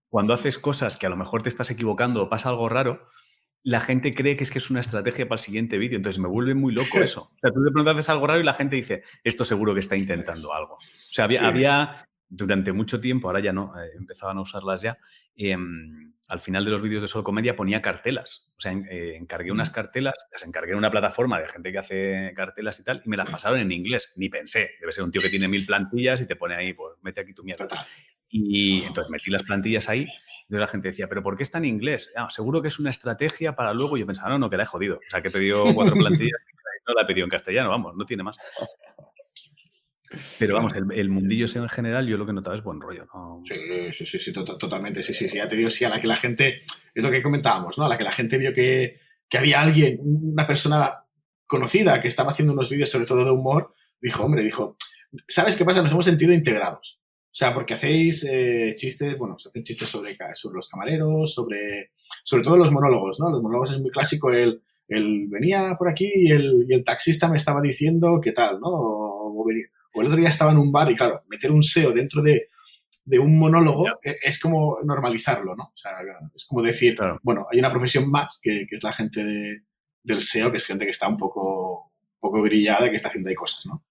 cuando haces cosas que a lo mejor te estás equivocando o pasa algo raro, la gente cree que es que es una estrategia para el siguiente vídeo. Entonces me vuelve muy loco *laughs* eso. O sea, tú de pronto haces algo raro y la gente dice, esto seguro que está intentando algo. O sea, había, Sí, había durante mucho tiempo, ahora ya no, eh, empezaban a usarlas ya, em, al final de los vídeos de Solo Comedia ponía cartelas. O sea, eh, encargué unas cartelas, las encargué en una plataforma de gente que hace cartelas y tal, y me las pasaron en inglés. Ni pensé. Debe ser un tío que tiene mil plantillas y te pone ahí, pues mete aquí tu mierda. Y entonces metí las plantillas ahí. Entonces la gente decía, ¿pero por qué está en inglés? "Ah, seguro que es una estrategia para luego. Yo pensaba, no, no, que la he jodido. O sea, que he pedido cuatro plantillas y no la he pedido en castellano, vamos, no tiene más. Pero vamos, el, el mundillo en general, yo lo que notaba es buen rollo. Sí, sí, sí, sí, to- totalmente. Sí, sí, sí. Ya te digo, sí, a la que la gente, es lo que comentábamos, ¿no? A la que la gente vio que, que había alguien, una persona conocida que estaba haciendo unos vídeos sobre todo de humor, dijo, hombre, dijo, ¿sabes qué pasa? Nos hemos sentido integrados. O sea, porque hacéis eh, chistes, bueno, se hacen chistes sobre, sobre los camareros, sobre, sobre todo los monólogos, ¿no? Los monólogos es muy clásico el, el venía por aquí y el, y el taxista me estaba diciendo qué tal, ¿no? O, o el otro día estaba en un bar y claro, meter un SEO dentro de, de un monólogo e- es como normalizarlo, ¿no? O sea, es como decir, Claro. bueno, hay una profesión más que, que es la gente de- del SEO, que es gente que está un poco, un poco grillada, que está haciendo ahí cosas, ¿no?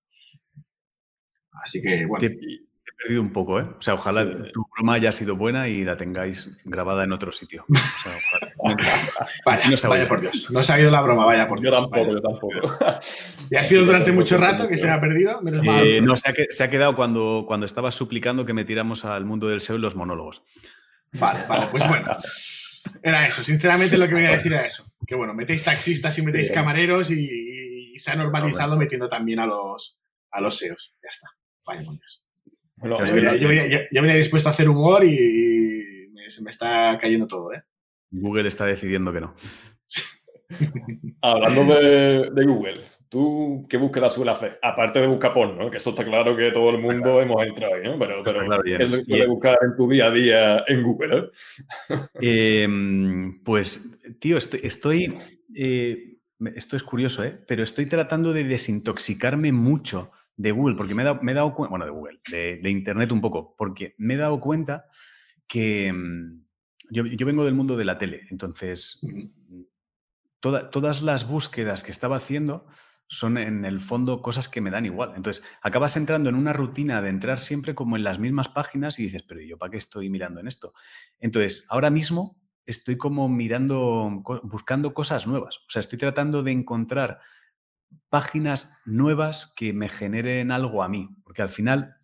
Así que, bueno, Te- perdido un poco, ¿eh? O sea, ojalá Sí. tu broma haya sido buena y la tengáis grabada en otro sitio. O sea, ojalá. *laughs* vaya, no vaya por Dios. No se ha ido la broma, vaya por Yo Dios. tampoco, vaya. yo tampoco. *laughs* Y ha sido durante mucho rato que se ha perdido, menos mal. Eh, no, se ha, que- se ha quedado cuando, cuando estaba suplicando que metiéramos al mundo del SEO en los monólogos. Vale, vale, pues bueno. Era eso, sinceramente lo que venía a decir era eso. Que bueno, metéis taxistas y metéis Bien. camareros y, y se ha normalizado metiendo también a los, a los SEOs. Ya está. Vaya por Dios. Yo venía, yo venía- yo- yo venía dispuesto a hacer humor y me- se me está cayendo todo, ¿eh? Google está decidiendo que no. *laughs* Hablando de, de Google, ¿tú qué búsqueda suele hacer? Aparte de buscar porno, ¿no? que eso está claro que todo el mundo hemos entrado ahí, ¿no? Pero, pero claro, ¿qué bien. es lo que sueles buscar en tu día a día en Google? eh? *laughs* Eh, pues, tío, estoy. estoy eh, esto es curioso, ¿eh? Pero estoy tratando de desintoxicarme mucho de Google, porque me he dado, me he dado cuenta. Bueno, de Google, de, de Internet un poco, porque me he dado cuenta que. mm, Yo, yo vengo del mundo de la tele, entonces. toda- todas las búsquedas que estaba haciendo son en el fondo cosas que me dan igual. Entonces, acabas entrando en una rutina de entrar siempre como en las mismas páginas y dices, pero ¿y ¿yo para qué estoy mirando en esto? Entonces, ahora mismo estoy como mirando, buscando cosas nuevas. O sea, estoy tratando de encontrar páginas nuevas que me generen algo a mí. Porque al final,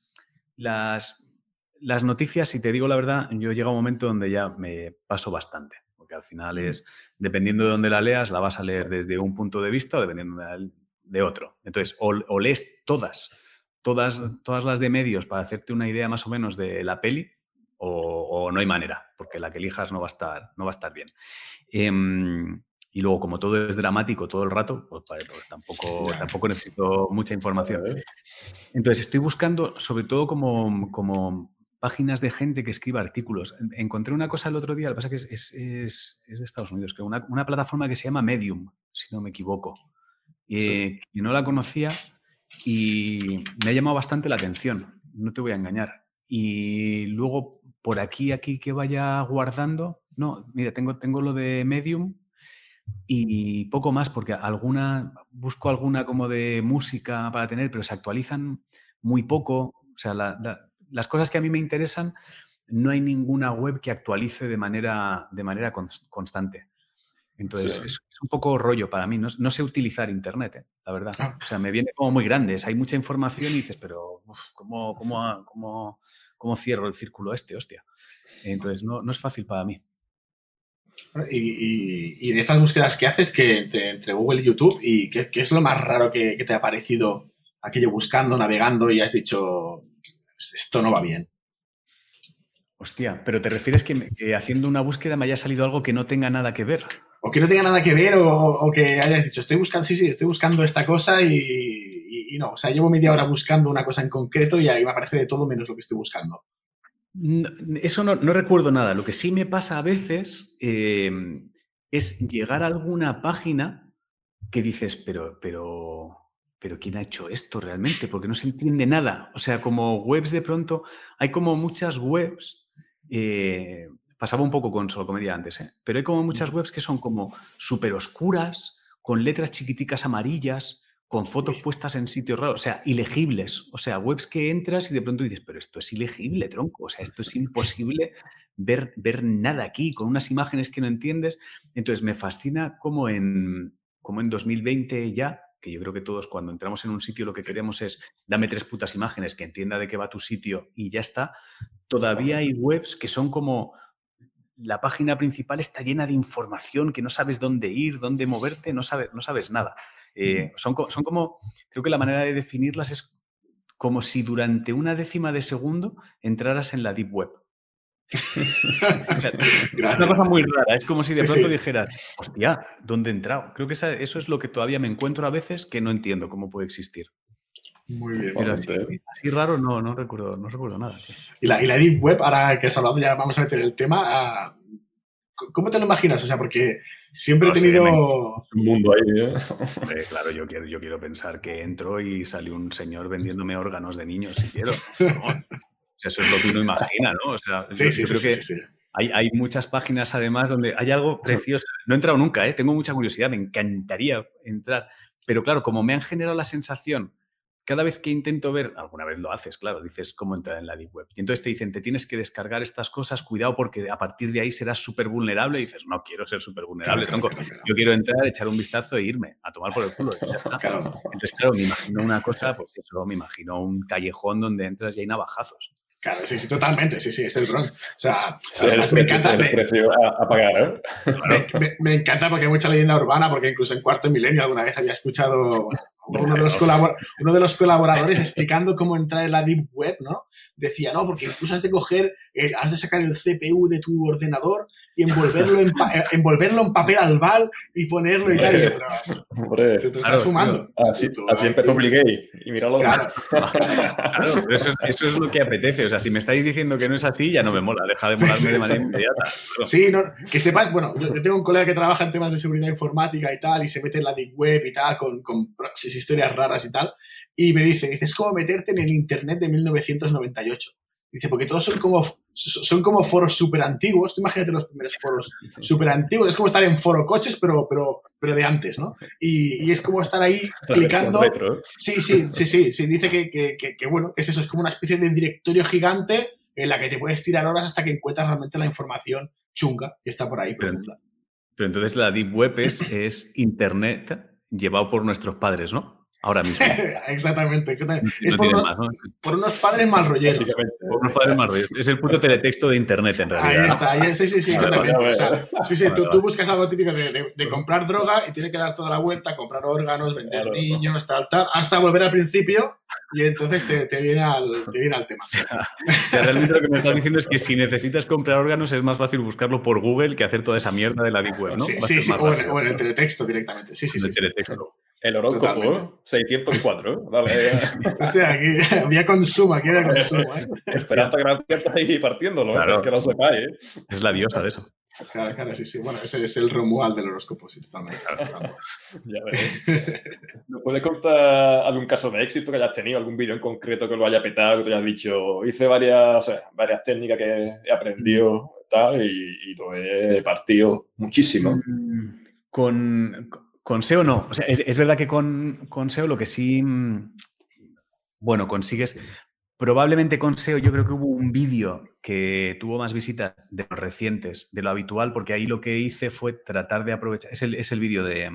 las, las noticias, si te digo la verdad, yo llega un momento donde ya me paso bastante. Porque al final es, dependiendo de dónde la leas, la vas a leer desde un punto de vista o dependiendo de, de otro. Entonces, o, o lees todas, todas, todas las de medios para hacerte una idea más o menos de la peli, o, o no hay manera, porque la que elijas no va a estar, no va a estar bien. Em, y luego, como todo es dramático todo el rato, pues, vale, pues tampoco, tampoco necesito mucha información. Entonces, estoy buscando, sobre todo como, como páginas de gente que escriba artículos. En- Encontré una cosa el otro día, lo que pasa es que es, es- es- de Estados Unidos, que una, una plataforma que se llama Medium, si no me equivoco. Eh, que no la conocía y me ha llamado bastante la atención, no te voy a engañar. Y luego, por aquí, aquí que vaya guardando, no, mira, tengo, tengo lo de Medium y poco más, porque alguna, busco alguna como de música para tener, pero se actualizan muy poco. O sea, la- la- las cosas que a mí me interesan, no hay ninguna web que actualice de manera, de manera cons- constante. Entonces, Sí. es, es un poco rollo para mí. No, no sé utilizar Internet, eh, la verdad. O sea, me viene como muy grande. Hay mucha información y dices, pero uf, ¿cómo, cómo, cómo- cómo cierro el círculo este, hostia? Entonces, no, no es fácil para mí. Y, y- y en estas búsquedas que haces que entre, entre Google y YouTube, ¿y qué, qué es lo más raro que, que te ha parecido aquello buscando, navegando y has dicho, esto no va bien? Hostia, pero te refieres que, me- que haciendo una búsqueda me haya salido algo que no tenga nada que ver. O que no tenga nada que ver o, o que hayas dicho, estoy buscando, sí, sí, estoy buscando esta cosa y, y- y no, o sea, llevo media hora buscando una cosa en concreto y ahí me aparece de todo menos lo que estoy buscando. No, eso no, no recuerdo nada. Lo que sí me pasa a veces eh, es llegar a alguna página que dices, pero, pero, pero ¿quién ha hecho esto realmente? Porque no se entiende nada. O sea, como webs de pronto, hay como muchas webs. eh, pasaba un poco con Solo Comedia antes, ¿eh? pero hay como muchas webs que son como súper oscuras, con letras chiquiticas amarillas, con fotos puestas en sitios raros, o sea, ilegibles. O sea, webs que entras y de pronto dices, pero esto es ilegible, tronco. O sea, esto es imposible ver, ver nada aquí, con unas imágenes que no entiendes. Entonces, me fascina como en, como en 2020 ya, que yo creo que todos cuando entramos en un sitio lo que queremos es dame tres putas imágenes que entienda de qué va tu sitio y ya está. Todavía hay webs que son como la página principal está llena de información que no sabes dónde ir, dónde moverte, no sabes, no sabes nada. Eh, son, son como, creo que la manera de definirlas es como si durante una décima de segundo entraras en la deep web. O sea, *laughs* es una cosa muy rara, es como si de Sí, pronto sí. dijeras, hostia, ¿dónde he entrado? Creo que esa- eso es lo que todavía me encuentro a veces que no entiendo cómo puede existir. Muy bien. Pero así, Totalmente. así raro no, no, recuerdo, no recuerdo nada. Y la, y la Deep Web, ahora que has hablado, ya vamos a meter el tema. ¿Cómo te lo imaginas? O sea, porque siempre he tenido... Un mundo ahí, ¿eh? *laughs* claro, yo quiero, yo quiero pensar que entro y sale un señor vendiéndome órganos de niños, si quiero. *laughs* eso es lo que uno imagina, ¿no? O sea, sí, yo, sí, creo sí, que sí, sí. Hay, hay, muchas páginas además donde hay algo precioso. No he entrado nunca, ¿eh? tengo mucha curiosidad, me encantaría entrar. Pero claro, como me han generado la sensación cada vez que intento ver, alguna vez lo haces, claro, dices cómo entrar en la Deep Web. Y entonces te dicen, te tienes que descargar estas cosas, cuidado porque a partir de ahí serás súper vulnerable. Y dices, no quiero ser súper vulnerable, tronco. Yo quiero entrar, echar un vistazo e irme a tomar por el culo. *laughs* Claro. Entonces, claro, me imagino una cosa, pues eso, me imagino un callejón donde entras y hay navajazos. Claro, sí, sí, totalmente, sí, sí, es el Bronx. O sea, además me encanta, el me, precio a, a pagar, ¿eh? me- me- me encanta porque hay mucha leyenda urbana, porque incluso en Cuarto Milenio alguna vez había escuchado bueno, uno de, los colabor- uno de los colaboradores explicando cómo entrar en la Deep Web, ¿no? Decía, no, porque incluso has de coger, el- has de sacar el CPU de tu ordenador y envolverlo en, pa- eh, envolverlo en papel albal y ponerlo y tal. Y yo, pero, Hombre, te, te Claro, estás fumando. así, tú, así empezó Gates. Y míralo. Claro, *laughs* Claro, pero eso es, eso es lo que apetece. O sea, si me estáis diciendo que no es así, ya no me mola. Deja de molarme Sí, sí, de manera sí. inmediata. Claro. Sí, no, que sepas, bueno, yo, yo tengo un colega que trabaja en temas de seguridad informática y tal, y se mete en la Deep Web y tal, con, con proxies, historias raras y tal, y me dice, dice, es como meterte en el Internet de 1998. Dice, porque todos son como, son como foros súper antiguos, tú imagínate los primeros foros súper antiguos, es como estar en foro coches, pero, pero, pero de antes, ¿no? Y, y es como estar ahí clicando... Sí, sí, sí, sí, sí. Dice que, que, que, que, bueno, es eso, es como una especie de directorio gigante en la que te puedes tirar horas hasta que encuentras realmente la información chunga que está por ahí Pero- profunda. Pero entonces la Deep Web es, es Internet llevado por nuestros padres, ¿no? Ahora mismo. *laughs* exactamente, exactamente. No Es por, tiene uno- más, ¿no? por unos padres mal rolleros. Por unos padres más rollos. Es el puto teletexto de Internet, en realidad. Ahí está, ahí, sí, sí, sí, Vale, exactamente. vale, O sea, vale. sí, sí, tú, buscas algo típico de, de- de comprar droga y tiene que dar toda la vuelta, comprar órganos, vender Claro. niños, tal, tal, hasta volver al principio y entonces te, te viene, al, te viene al tema. *laughs* O sea, realmente lo que me estás diciendo es que si necesitas comprar órganos es más fácil buscarlo por Google que hacer toda esa mierda de la Deep Web, ¿no? sí, sí, sí, o en, rápido. o en el teletexto directamente. Sí, sí, En sí. el teletexto. El horóscopo, Totalmente. ¿eh? 604. ¿eh? Dale. Hostia, aquí *laughs* había consumo, aquí había consumo. ¿eh? Esperanza Gracia está ahí partiéndolo, ¿eh? Claro. Es que no sepáis, ¿eh? Es la diosa de eso. Claro, claro, sí, sí. Bueno, ese es el Romuald del horóscopo, sí, totalmente. Ya veréis. ¿Me puedes contar algún caso de éxito que hayas tenido? ¿Algún vídeo en concreto que lo haya petado? Que te hayas dicho, hice varias, o sea, varias técnicas que he aprendido tal, y, y lo he partido muchísimo. Mm, Con, con SEO no. O sea, es, es verdad que con, con SEO lo que sí, mm, bueno, consigues, probablemente con SEO yo creo que hubo un vídeo que tuvo más visitas de los recientes, de lo habitual, porque ahí lo que hice fue tratar de aprovechar, es el, es el vídeo de,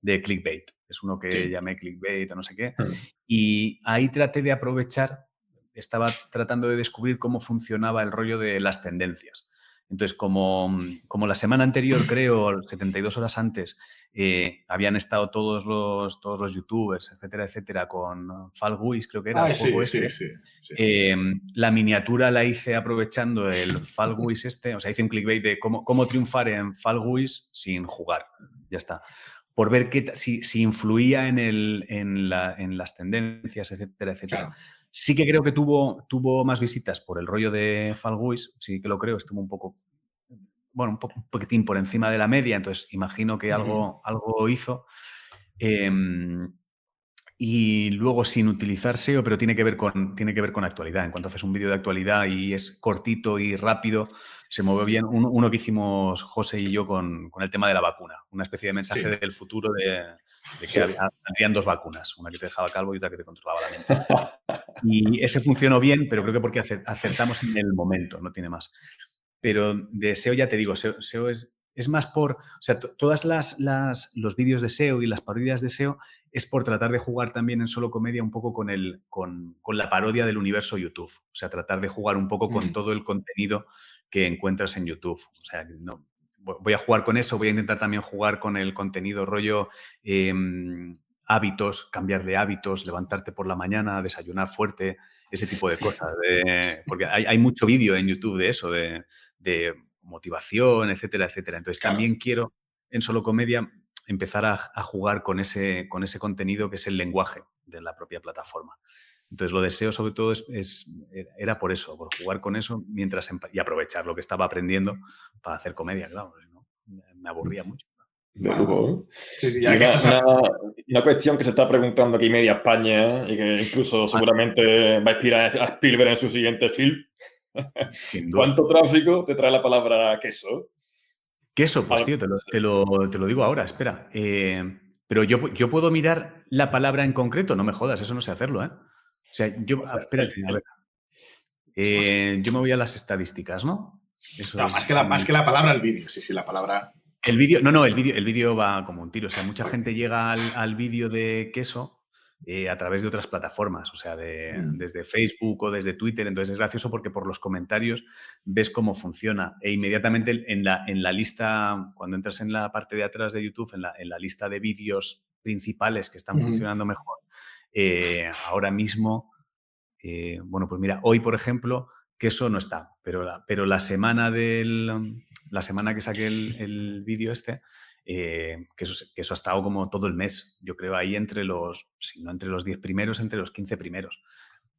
de clickbait, es uno que Sí. llamé clickbait o no sé qué, Mm. y ahí traté de aprovechar, estaba tratando de descubrir cómo funcionaba el rollo de las tendencias. Entonces, como, como la semana anterior, creo, 72 horas antes, eh, habían estado todos los, todos los youtubers, etcétera, etcétera, con Fall Guys, creo que era. Ah, el sí, sí, este. sí, sí. Eh, la miniatura la hice aprovechando el Fall Guys este, o sea, hice un clickbait de cómo, cómo triunfar en Fall Guys sin jugar. Ya está. Por ver qué, si, si influía en, el, en, la- en las tendencias, etcétera, etcétera. Claro. Sí que creo que tuvo, tuvo más visitas por el rollo de Fall Guys, sí que lo creo, estuvo un poco, bueno, un, po- un poquitín por encima de la media, entonces imagino que algo, algo hizo. Em, y luego sin utilizar SEO, pero tiene que, ver con, tiene que ver con actualidad. En cuanto haces un vídeo de actualidad y es cortito y rápido, se mueve bien. Uno, uno que hicimos José y yo con, con el tema de la vacuna, una especie de mensaje Sí. del futuro de, de que Sí. había- habrían dos vacunas, una que te dejaba calvo y otra que te controlaba la mente. *laughs* Y ese funcionó bien, pero creo que porque acer- acertamos en el momento, no tiene más. Pero de SEO ya te digo, SEO, SEO es, es más por, o sea, to- todas las, las- los vídeos de SEO y las parodias de SEO es por tratar de jugar también en solo comedia un poco con, el, con, con la parodia del universo YouTube. O sea, tratar de jugar un poco con Mm. todo el contenido que encuentras en YouTube. O sea, no, voy a jugar con eso, voy a intentar también jugar con el contenido rollo em, hábitos, cambiar de hábitos, levantarte por la mañana, desayunar fuerte, ese tipo de cosas. de- porque hay, hay mucho vídeo en YouTube de eso, de, de motivación, etcétera, etcétera. Entonces Claro. también quiero en solo comedia empezar a, a jugar con ese, con ese contenido que es el lenguaje de la propia plataforma. Entonces lo deseo sobre todo es, era por eso, por jugar con eso mientras y aprovechar lo que estaba aprendiendo para hacer comedia, claro. Me aburría mucho. De lujo. una, cuestión que se está preguntando aquí media España y que incluso ah. seguramente va a inspirar a Spielberg en su siguiente film. *laughs* ¿Cuánto tráfico te trae la palabra queso? Queso, pues tío, te lo, digo ahora, espera. Eh, pero yo, yo puedo mirar la palabra en concreto, no me jodas, eso no sé hacerlo, ¿eh? O sea, yo, espérate, a ver. Eh, yo me voy a las estadísticas, ¿no? más, que la, más que la palabra, el vídeo, sí, sí, la palabra. El vídeo, no, no, el vídeo, el vídeo va como un tiro. O sea, mucha gente llega al, al vídeo de queso eh, a través de otras plataformas, o sea, de, mm. desde Facebook o desde Twitter. Entonces es gracioso porque por los comentarios ves cómo funciona e inmediatamente en la, en la lista, cuando entras en la parte de atrás de YouTube, en la, en la lista de vídeos principales que están funcionando mejor, eh, ahora mismo, eh, bueno, pues mira, hoy por ejemplo, que eso no está, pero la, pero la semana del, la semana que saqué el, el vídeo este, eh, que, eso, ha estado como todo el mes, yo creo, ahí entre los, si no entre los 10 primeros, entre los 15 primeros.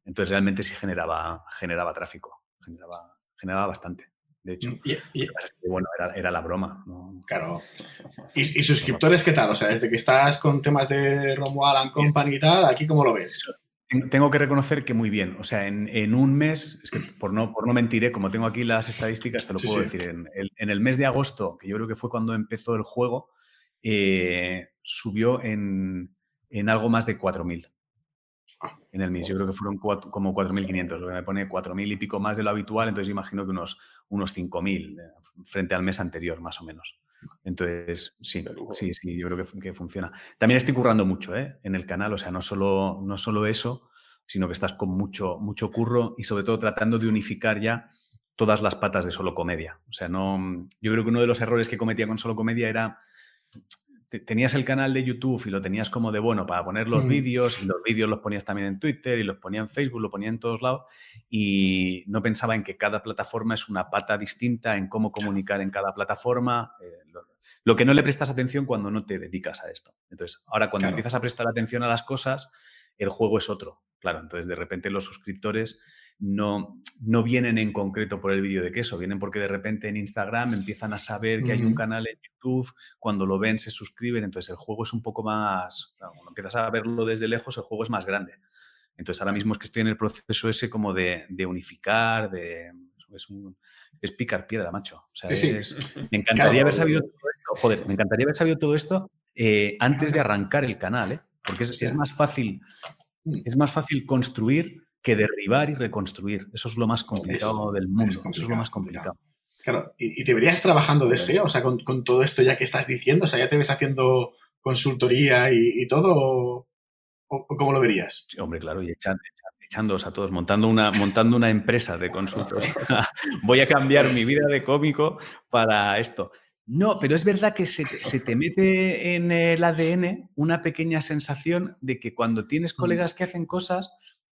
Entonces realmente sí generaba, generaba tráfico, generaba, generaba bastante. De hecho, y, bueno, era, la broma. Claro. ¿Y, suscriptores qué tal? O sea, desde que estás con temas de Romuald and Company y tal, ¿aquí cómo lo ves? Tengo que reconocer que muy bien. O sea, en, un mes, es que por no, por no mentir, como tengo aquí las estadísticas, te lo puedo decir. En el, mes de agosto, que yo creo que fue cuando empezó el juego, eh, subió en, algo más de 4.000 en el mes. Yo creo que fueron como 4.500, lo que me pone 4.000 y pico más de lo habitual, entonces imagino que unos, unos 5.000 eh, frente al mes anterior, más o menos. Entonces, sí, sí, sí, yo creo que, funciona. También estoy currando mucho ¿eh? en el canal, o sea, no solo, no solo eso, sino que estás con mucho, mucho curro y sobre todo tratando de unificar ya todas las patas de solo comedia. O sea, no, yo creo que uno de los errores que cometía con solo comedia era tenías el canal de YouTube y lo tenías como de bueno para poner los vídeos y los vídeos los ponías también en Twitter y los ponía en Facebook, lo ponía en todos lados y no pensaba en que cada plataforma es una pata distinta, en cómo comunicar en cada plataforma, eh, lo, que no le prestas atención cuando no te dedicas a esto. Entonces, ahora cuando empiezas a prestar atención a las cosas, el juego es otro. Claro, entonces de repente los suscriptores no, no vienen en concreto por el vídeo de queso, vienen porque de repente en Instagram empiezan a saber que hay un canal en YouTube, cuando lo ven se suscriben, entonces el juego es un poco más, cuando empiezas a verlo desde lejos, el juego es más grande. Entonces ahora mismo es que estoy en el proceso ese como de, unificar, de... Es, picar piedra, macho. *laughs* me encantaría haber sabido todo esto, joder, me encantaría haber sabido todo esto eh, antes de *laughs* arrancar el canal, ¿eh? porque es, es más fácil mm. es más fácil construir que derribar y reconstruir. Eso es lo más complicado del mundo. Eso es lo más complicado. Claro, ¿Y, te verías trabajando de SEO? O sea, con, todo esto ya que estás diciendo, o sea, ¿ya te ves haciendo consultoría y, todo? O, cómo lo verías? hombre, claro, y echando, echándoos a todos, montando una, montando una empresa de consultoría. *laughs* Voy a cambiar mi vida de cómico para esto. No, pero es verdad que se te, mete en el ADN una pequeña sensación de que cuando tienes colegas que hacen cosas,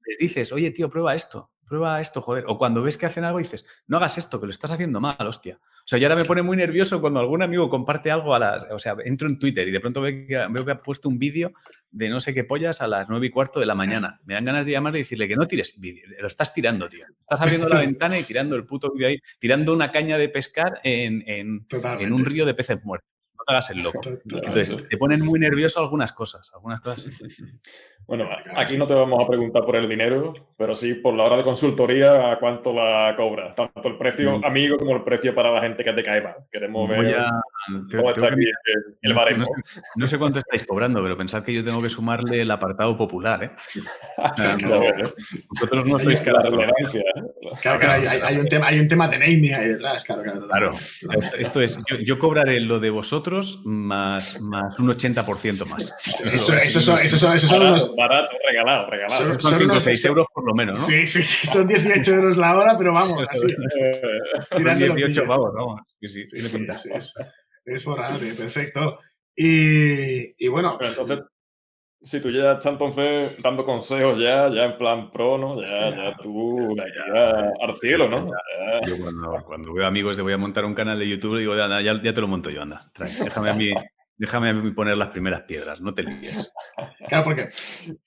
les dices, oye, tío, prueba esto, prueba esto, joder. O cuando ves que hacen algo dices, no hagas esto, que lo estás haciendo mal, hostia. O sea, yo ahora me pone muy nervioso cuando algún amigo comparte algo a las. O sea, entro en Twitter y de pronto veo que, veo que ha puesto un vídeo de no sé qué pollas a las nueve y cuarto de la *laughs* mañana. Me dan ganas de llamarle y decirle que no tires vídeo, lo estás tirando, tío. Estás abriendo la ventana y tirando el puto vídeo ahí, tirando una caña de pescar en, en, en un río de peces muertos hagas el loco. Entonces, te ponen muy nervioso algunas cosas, algunas cosas. *laughs* Bueno, aquí no te vamos a preguntar por el dinero, pero sí por la hora de consultoría a cuánto la cobra. Tanto el precio mm. amigo como el precio para la gente que te cae mal. Queremos ver cómo está aquí el, baremo. No sé, cuánto estáis cobrando, pero pensad que yo tengo que sumarle el apartado popular, ¿eh? *laughs* Vosotros no sois cara relevancia. ¿eh? Claro, claro, hay, un tema, hay un tema de naming ahí detrás, claro. Claro, esto es, yo, yo cobraré lo de vosotros más, más un 80% más. *laughs* Eso, eso, son, eso, son, eso son unos... Barato, regalado, regalado. Son, 5 o 6 euros por lo menos, ¿no? Sí, sí, sí, son 18 euros la hora, pero vamos, así. *laughs* tirando 18 pavos, vamos. Sí, sí, sí, sí, es, es forrable, perfecto. Y, y bueno... Pero entonces, si tú ya estás entonces dando consejos ya, ya en plan pro, ¿no? Ya, ya tú, ya, al cielo, ¿no? Yo cuando, cuando, veo amigos de voy a montar un canal de YouTube, digo, ya, ya, te lo monto yo, anda. déjame a mí, *laughs* déjame poner las primeras piedras, no te líes. Claro, porque,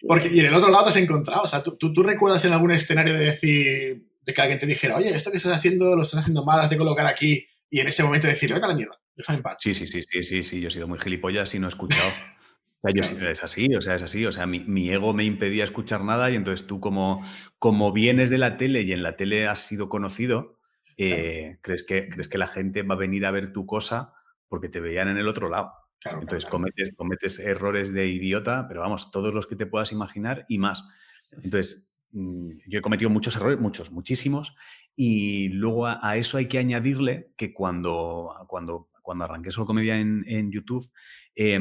porque y en el otro lado te has encontrado, o sea, ¿tú, tú, recuerdas en algún escenario de decir, de que alguien te dijera, oye, esto que estás haciendo lo estás haciendo mal, has de colocar aquí, y en ese momento decir, vete a la mierda, déjame en paz. Sí, sí, sí, sí, sí, sí, yo he sido muy gilipollas y no he escuchado. *laughs* O sea, yo, es así, o sea, es así. O sea, mi, mi, ego me impedía escuchar nada y entonces tú como, como vienes de la tele y en la tele has sido conocido, eh, crees, que, crees que la gente va a venir a ver tu cosa porque te veían en el otro lado. entonces Cometes, cometes errores de idiota, pero vamos, todos los que te puedas imaginar y más. Entonces, mm, yo he cometido muchos errores, muchos, muchísimos, y luego a, eso hay que añadirle que cuando, cuando, cuando arranqué Solo Comedia en, en YouTube, eh,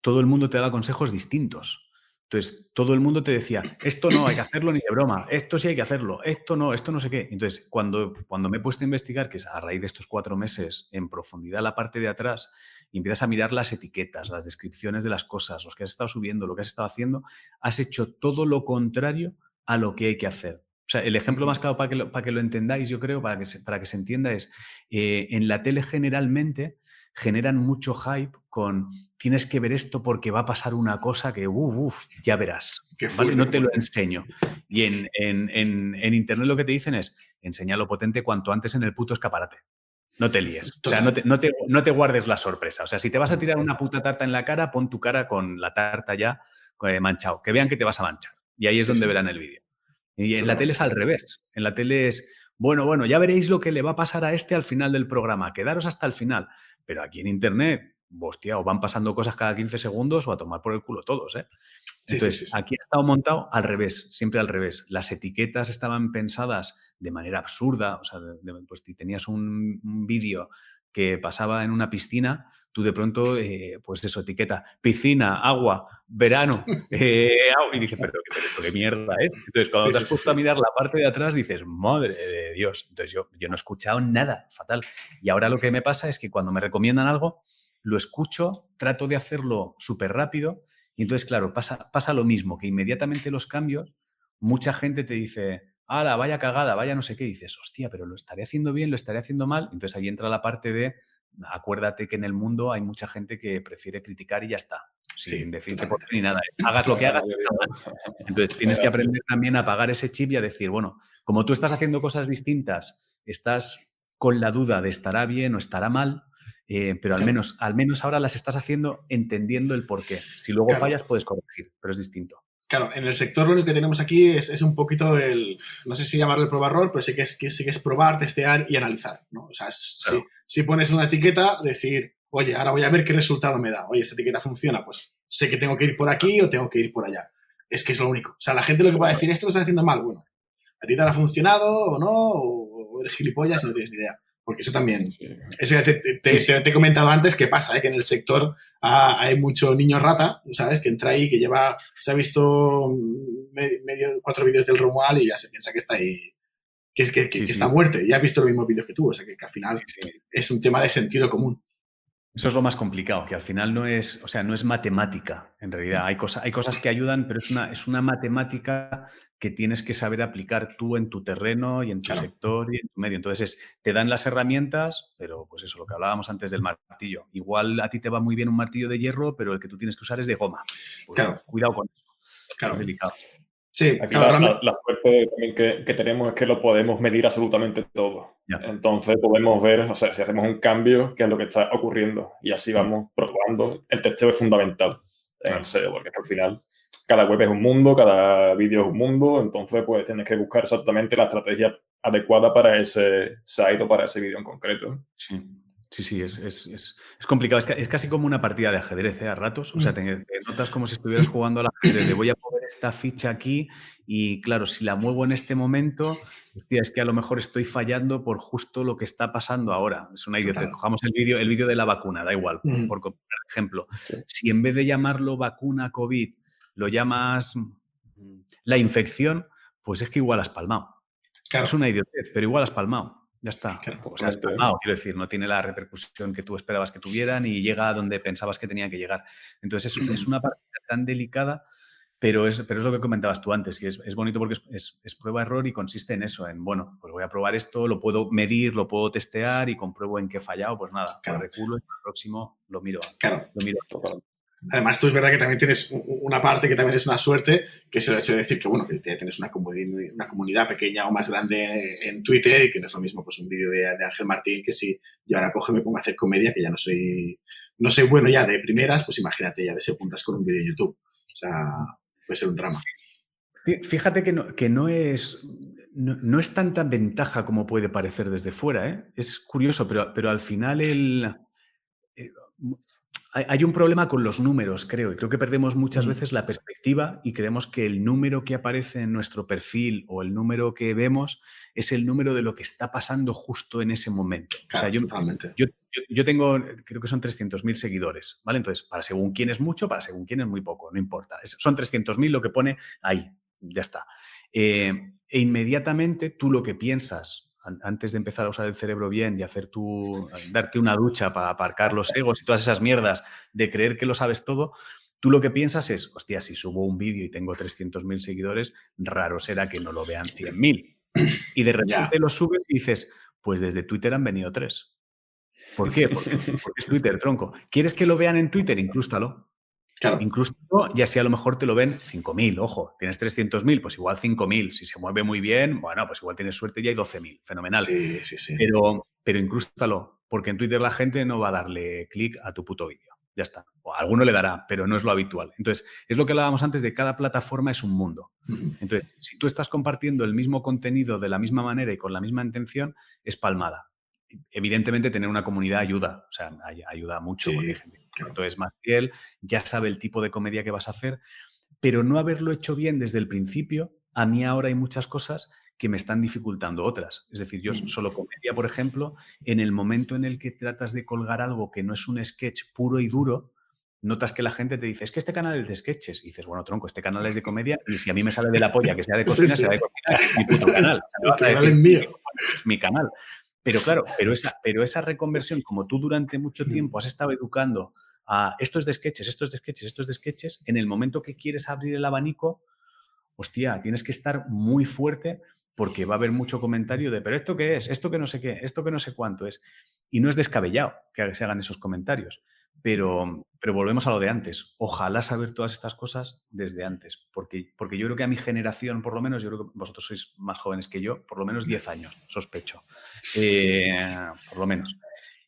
todo el mundo te daba consejos distintos. Entonces, todo el mundo te decía, esto no hay que hacerlo ni de broma, esto sí hay que hacerlo, esto no, esto no sé qué. Entonces, cuando, cuando me he puesto a investigar, que es a raíz de estos cuatro meses, en profundidad la parte de atrás, y empiezas a mirar las etiquetas, las descripciones de las cosas, los que has estado subiendo, lo que has estado haciendo, has hecho todo lo contrario a lo que hay que hacer. O sea, el ejemplo más claro para que lo, para que lo entendáis, yo creo, para que se, para que se entienda, es eh, en la tele generalmente generan mucho hype con tienes que ver esto porque va a pasar una cosa que, uff, uf, ya verás. No te lo enseño. Y en, en, Internet lo que te dicen es, enseña lo potente cuanto antes en el puto escaparate. No te líes. O sea, no te, no, te, no te, guardes la sorpresa. O sea, si te vas a tirar una puta tarta en la cara, pon tu cara con la tarta ya eh, manchado. Que vean que te vas a manchar. Y ahí es donde verán el vídeo. Y en la tele es al revés. En la tele es, bueno, bueno, ya veréis lo que le va a pasar a este al final del programa. Quedaros hasta el final. Pero aquí en Internet, hostia, o van pasando cosas cada 15 segundos o a tomar por el culo todos, ¿eh? Entonces, aquí ha estado montado al revés, siempre al revés. Las etiquetas estaban pensadas de manera absurda. O sea, pues si tenías un, un vídeo que pasaba en una piscina, tú de pronto, eh, pues eso, etiqueta, piscina, agua, verano, *laughs* eh, y dices, pero, esto qué mierda es. Entonces, cuando te has puesto a mirar la parte de atrás, dices, madre de Dios. Entonces, yo, yo no he escuchado nada, fatal. Y ahora lo que me pasa es que cuando me recomiendan algo, lo escucho, trato de hacerlo súper rápido, y entonces, claro, pasa, pasa lo mismo, que inmediatamente los cambios, mucha gente te dice, ala, vaya cagada, vaya no sé qué, y dices, hostia, pero lo estaré haciendo bien, lo estaré haciendo mal. Entonces ahí entra la parte de, acuérdate que en el mundo hay mucha gente que prefiere criticar y ya está, sin decirte por ni nada. Hagas lo que hagas. Entonces tienes que aprender también a apagar ese chip y a decir, bueno, como tú estás haciendo cosas distintas, estás con la duda de estará bien o estará mal, eh, pero al menos, al menos ahora las estás haciendo entendiendo el por qué. Si luego fallas, puedes corregir, pero es distinto. Claro, en el sector lo único que tenemos aquí es, un poquito el, no sé si llamarlo el probar error, pero sí que, es, que, sí que es probar, testear y analizar, ¿no? O sea, si, si, pones una etiqueta, decir, oye, ahora voy a ver qué resultado me da. Oye, esta etiqueta funciona, pues sé que tengo que ir por aquí o tengo que ir por allá. Es que es lo único. O sea, la gente lo que va a decir, esto lo está haciendo mal, bueno, ¿a ti te ha funcionado o no? O, eres gilipollas y no tienes ni idea. Porque eso también, eso ya te, he comentado antes que pasa, ¿eh? que en el sector hay mucho niño rata, ¿sabes? Que entra ahí, que lleva, se ha visto medio, cuatro vídeos del Romual y ya se piensa que está ahí, que, que, está muerto. Ya ha visto los mismos vídeos que tú, o sea que, al final es un tema de sentido común. Eso es lo más complicado, que al final no es, o sea, no es matemática, en realidad. Hay, hay cosas que ayudan, pero es una, es una matemática que tienes que saber aplicar tú en tu terreno y en tu sector y en tu medio. Entonces, te dan las herramientas, pero pues eso, lo que hablábamos antes del martillo. Igual a ti te va muy bien un martillo de hierro, pero el que tú tienes que usar es de goma. Pues claro. Cuidado con eso. Claro. Es delicado. Sí, Aquí la, suerte también que, tenemos es que lo podemos medir absolutamente todo. Entonces podemos ver, o sea, si hacemos un cambio, qué es lo que está ocurriendo. Y así vamos probando. El testeo es fundamental en el SEO, porque al final cada web es un mundo, cada vídeo es un mundo, entonces pues tienes que buscar exactamente la estrategia adecuada para ese site o para ese vídeo en concreto. Sí. Sí, sí, es, es, es, complicado. Es, casi como una partida de ajedrez ¿eh? a ratos. O sea, mm. te, notas como si estuvieras jugando al ajedrez. voy a mover esta ficha aquí y, claro, si la muevo en este momento, es que a lo mejor estoy fallando por justo lo que está pasando ahora. Es una idea. Cojamos el vídeo el vídeo de la vacuna, da igual, por, por ejemplo. Si en vez de llamarlo vacuna COVID lo llamas mm, la infección, pues es que igual has palmado. Es una idiotez, pero igual has palmado. Ya está. o sea, has palmado, quiero decir, no tiene la repercusión que tú esperabas que tuviera ni llega a donde pensabas que tenía que llegar. Entonces, es, es *clears throat* una parte tan delicada Pero es, pero es lo que comentabas tú antes, y es, es bonito porque es, es, prueba-error y consiste en eso, en, bueno, pues voy a probar esto, lo puedo medir, lo puedo testear y compruebo en qué he fallado, pues nada, claro. reculo y el próximo lo miro. Claro. Lo miro. Además, tú es verdad que también tienes una parte que también es una suerte, que es el hecho de decir que, bueno, que tienes una, comunidad, una comunidad pequeña o más grande en Twitter y que no es lo mismo pues un vídeo de, de, Ángel Martín que si yo ahora cojo y me pongo a hacer comedia, que ya no soy, no soy bueno ya de primeras, pues imagínate ya de segundas con un vídeo en YouTube. O sea, puede ser un drama. Fíjate que no, que no es, no, no, es tanta ventaja como puede parecer desde fuera. ¿eh? Es curioso, pero, pero al final el, eh, hay un problema con los números, creo, y creo que perdemos muchas veces la perspectiva y creemos que el número que aparece en nuestro perfil o el número que vemos es el número de lo que está pasando justo en ese momento. Claro, o sea, yo, totalmente. Yo, yo, yo, tengo, creo que son 300.000 seguidores, ¿vale? Entonces, para según quién es mucho, para según quién es muy poco, no importa. Es, son 300.000 lo que pone ahí, ya está. Eh, e inmediatamente tú lo que piensas antes de empezar a usar el cerebro bien y hacer tu, *laughs* darte una ducha para aparcar los egos y todas esas mierdas de creer que lo sabes todo, tú lo que piensas es, hostia, si subo un vídeo y tengo 300.000 seguidores, raro será que no lo vean 100.000. Y de repente yeah. lo subes y dices, pues desde Twitter han venido tres. ¿Por qué? Porque, porque es Twitter, tronco. ¿Quieres que lo vean en Twitter? Incrústalo. Claro. Incluso, y así a lo mejor te lo ven 5.000, ojo, tienes 300.000, pues igual 5.000. Si se mueve muy bien, bueno, pues igual tienes suerte y hay 12.000, fenomenal. Sí, sí, sí. Pero, pero incrústalo, porque en Twitter la gente no va a darle clic a tu puto vídeo. Ya está. O a alguno le dará, pero no es lo habitual. Entonces, es lo que hablábamos antes de cada plataforma es un mundo. Entonces, si tú estás compartiendo el mismo contenido de la misma manera y con la misma intención, es palmada evidentemente tener una comunidad ayuda, o sea, ayuda mucho, Sí, porque hay gente que claro. es más fiel, ya sabe el tipo de comedia que vas a hacer, pero no haberlo hecho bien desde el principio, a mí ahora hay muchas cosas que me están dificultando otras. Es decir, yo Mm. solo comedia, por ejemplo, en el momento en el que tratas de colgar algo que no es un sketch puro y duro, notas que la gente te dice, es que este canal es de sketches. Y dices, bueno, tronco, este canal es de comedia y si a mí me sale de la polla que sea de *laughs* Sí, cocina, sí. sea de cocina, es mi puto canal. *laughs* O sea, no vas Este decir, es mío. es mi canal. Pero claro, pero esa, pero esa reconversión, como tú durante mucho Mm. tiempo has estado educando a esto es de sketches, esto es de sketches, esto es de sketches, en el momento que quieres abrir el abanico, hostia, tienes que estar muy fuerte porque va a haber mucho comentario de, pero esto qué es, esto que no sé qué, esto que no sé cuánto es. Y no es descabellado que se hagan esos comentarios. Pero, pero volvemos a lo de antes. Ojalá saber todas estas cosas desde antes, porque, porque yo creo que a mi generación, por lo menos, yo creo que vosotros sois más jóvenes que yo, por lo menos 10 años, sospecho. Eh, por lo menos.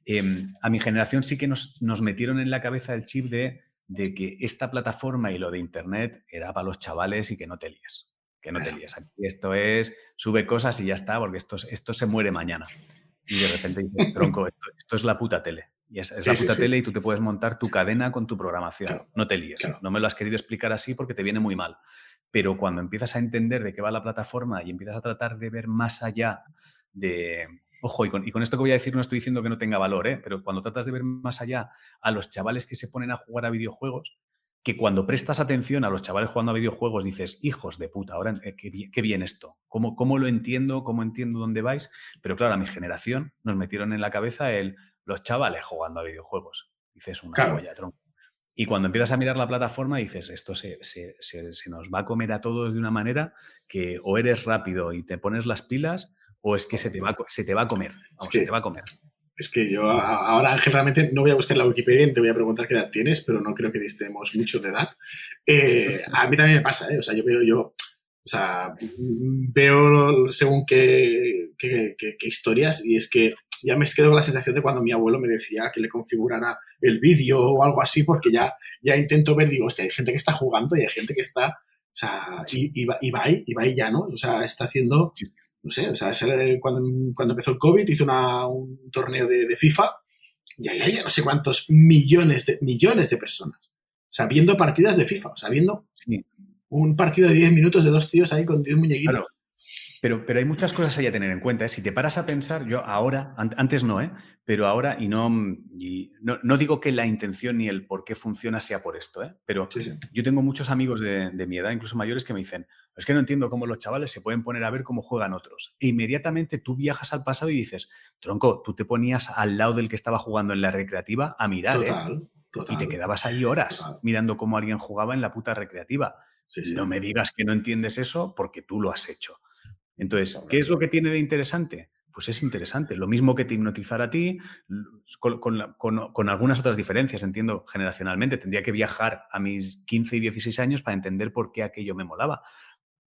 Eh, a mi generación sí que nos, nos metieron en la cabeza el chip de, de que esta plataforma y lo de Internet era para los chavales y que no te líes. Que no te líes. Aquí esto es, sube cosas y ya está, porque esto, es- esto se muere mañana. Y de repente dices, tronco, esto, esto es la puta tele. Y es, es Sí, la puta sí. tele y tú te puedes montar tu cadena con tu programación. Claro, no te líes. claro. No me lo has querido explicar así porque te viene muy mal. Pero cuando empiezas a entender de qué va la plataforma y empiezas a tratar de ver más allá de... Ojo, y con, y con esto que voy a decir no estoy diciendo que no tenga valor, ¿eh? pero cuando tratas de ver más allá a los chavales que se ponen a jugar a videojuegos, que cuando prestas atención a los chavales jugando a videojuegos dices, hijos de puta, ahora eh, qué, bien, qué bien esto, ¿Cómo, ¿cómo lo entiendo? ¿Cómo entiendo dónde vais? Pero claro, a mi generación nos metieron en la cabeza el, los chavales jugando a videojuegos. Dices una Claro. polla, tronco. Y cuando empiezas a mirar la plataforma dices, esto se, se- se- se nos va a comer a todos de una manera que o eres rápido y te pones las pilas o es que se te va, se te va a comer. Vamos, que- se te va a comer. Es que yo ahora, Ángel, realmente no voy a buscar la Wikipedia y te voy a preguntar qué edad tienes, pero no creo que distemos mucho de edad. Eh, *laughs* a mí también me pasa, ¿eh? O sea, yo veo, yo, o sea, veo según qué, qué- qué- qué historias y es que ya me quedo con la sensación de cuando mi abuelo me decía que le configurara el vídeo o algo así, porque ya, ya intento ver, digo, hostia, hay gente que está jugando y hay gente que está, o sea, y, y, va- Ibai, Ibai ya, ¿no? O sea, está haciendo, no sé, o sea, cuando, cuando empezó el COVID hizo una- un torneo de, de FIFA y ahí había no sé cuántos millones de, millones de personas. O sea, viendo partidas de FIFA, o sea, viendo Sí. un partido de 10 minutos de dos tíos ahí con 10 muñequitos. Claro. Pero, pero hay muchas cosas ahí a tener en cuenta. ¿eh? Si te paras a pensar, yo ahora, an- antes no, ¿eh? pero ahora, y no, y no, no digo que la intención ni el por qué funciona sea por esto, ¿eh? pero Sí, sí. yo tengo muchos amigos de, de mi edad, incluso mayores, que me dicen, es que no entiendo cómo los chavales se pueden poner a ver cómo juegan otros. E inmediatamente tú viajas al pasado y dices, tronco, tú te ponías al lado del que estaba jugando en la recreativa a mirar, ¿eh? Total, total. Y te quedabas ahí horas Total. mirando cómo alguien jugaba en la puta recreativa. Sí. No me digas que no entiendes eso porque tú lo has hecho. Entonces, ¿qué es lo que tiene de interesante? Pues es interesante. Lo mismo que te hipnotizar a ti, con, con la- con- con algunas otras diferencias, entiendo, generacionalmente. Tendría que viajar a mis 15 y 16 años para entender por qué aquello me molaba.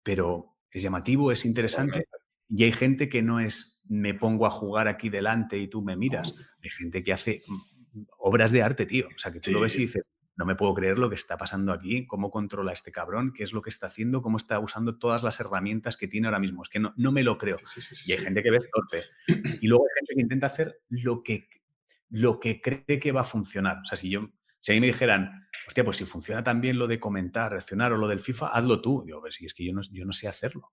Pero es llamativo, es interesante. Y hay gente que no es me pongo a jugar aquí delante y tú me miras. Hay gente que hace mm, obras de arte, tío. O sea, que tú lo ves y dices, no me puedo creer lo que está pasando aquí, cómo controla este cabrón, qué es lo que está haciendo, cómo está usando todas las herramientas que tiene ahora mismo. Es que no, no me lo creo. Sí, sí, sí, Y hay gente que ves torpe. Y luego hay gente que intenta hacer lo que, lo que cree que va a funcionar. O sea, si yo, si a mí me dijeran, hostia, pues si funciona también lo de comentar, reaccionar o lo del FIFA, hazlo tú. Digo, pues si es que yo no, yo no sé hacerlo.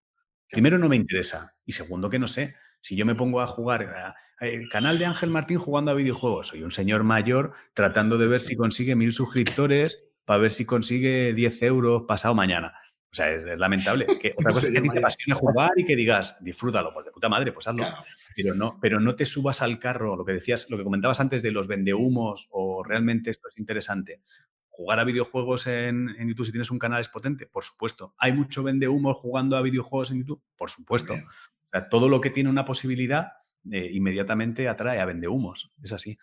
Primero, no me interesa. Y segundo, que no sé. Si yo me pongo a jugar, el canal de Ángel Martín jugando a videojuegos, soy un señor mayor tratando de ver si consigue mil suscriptores para ver si consigue 10 euros pasado mañana. O sea, es, es lamentable. Que *laughs* otra cosa es que a ti te apasione jugar y que digas, disfrútalo, pues de puta madre, pues hazlo. Claro. Pero no, pero no te subas al carro, lo que decías, lo que comentabas antes de los vendehumos o realmente esto es interesante. Jugar a videojuegos en, en YouTube si tienes un canal es potente, por supuesto. ¿Hay mucho vendehumos jugando a videojuegos en YouTube? Por supuesto. O sea, todo lo que tiene una posibilidad eh, inmediatamente atrae a vendehumos. Es así.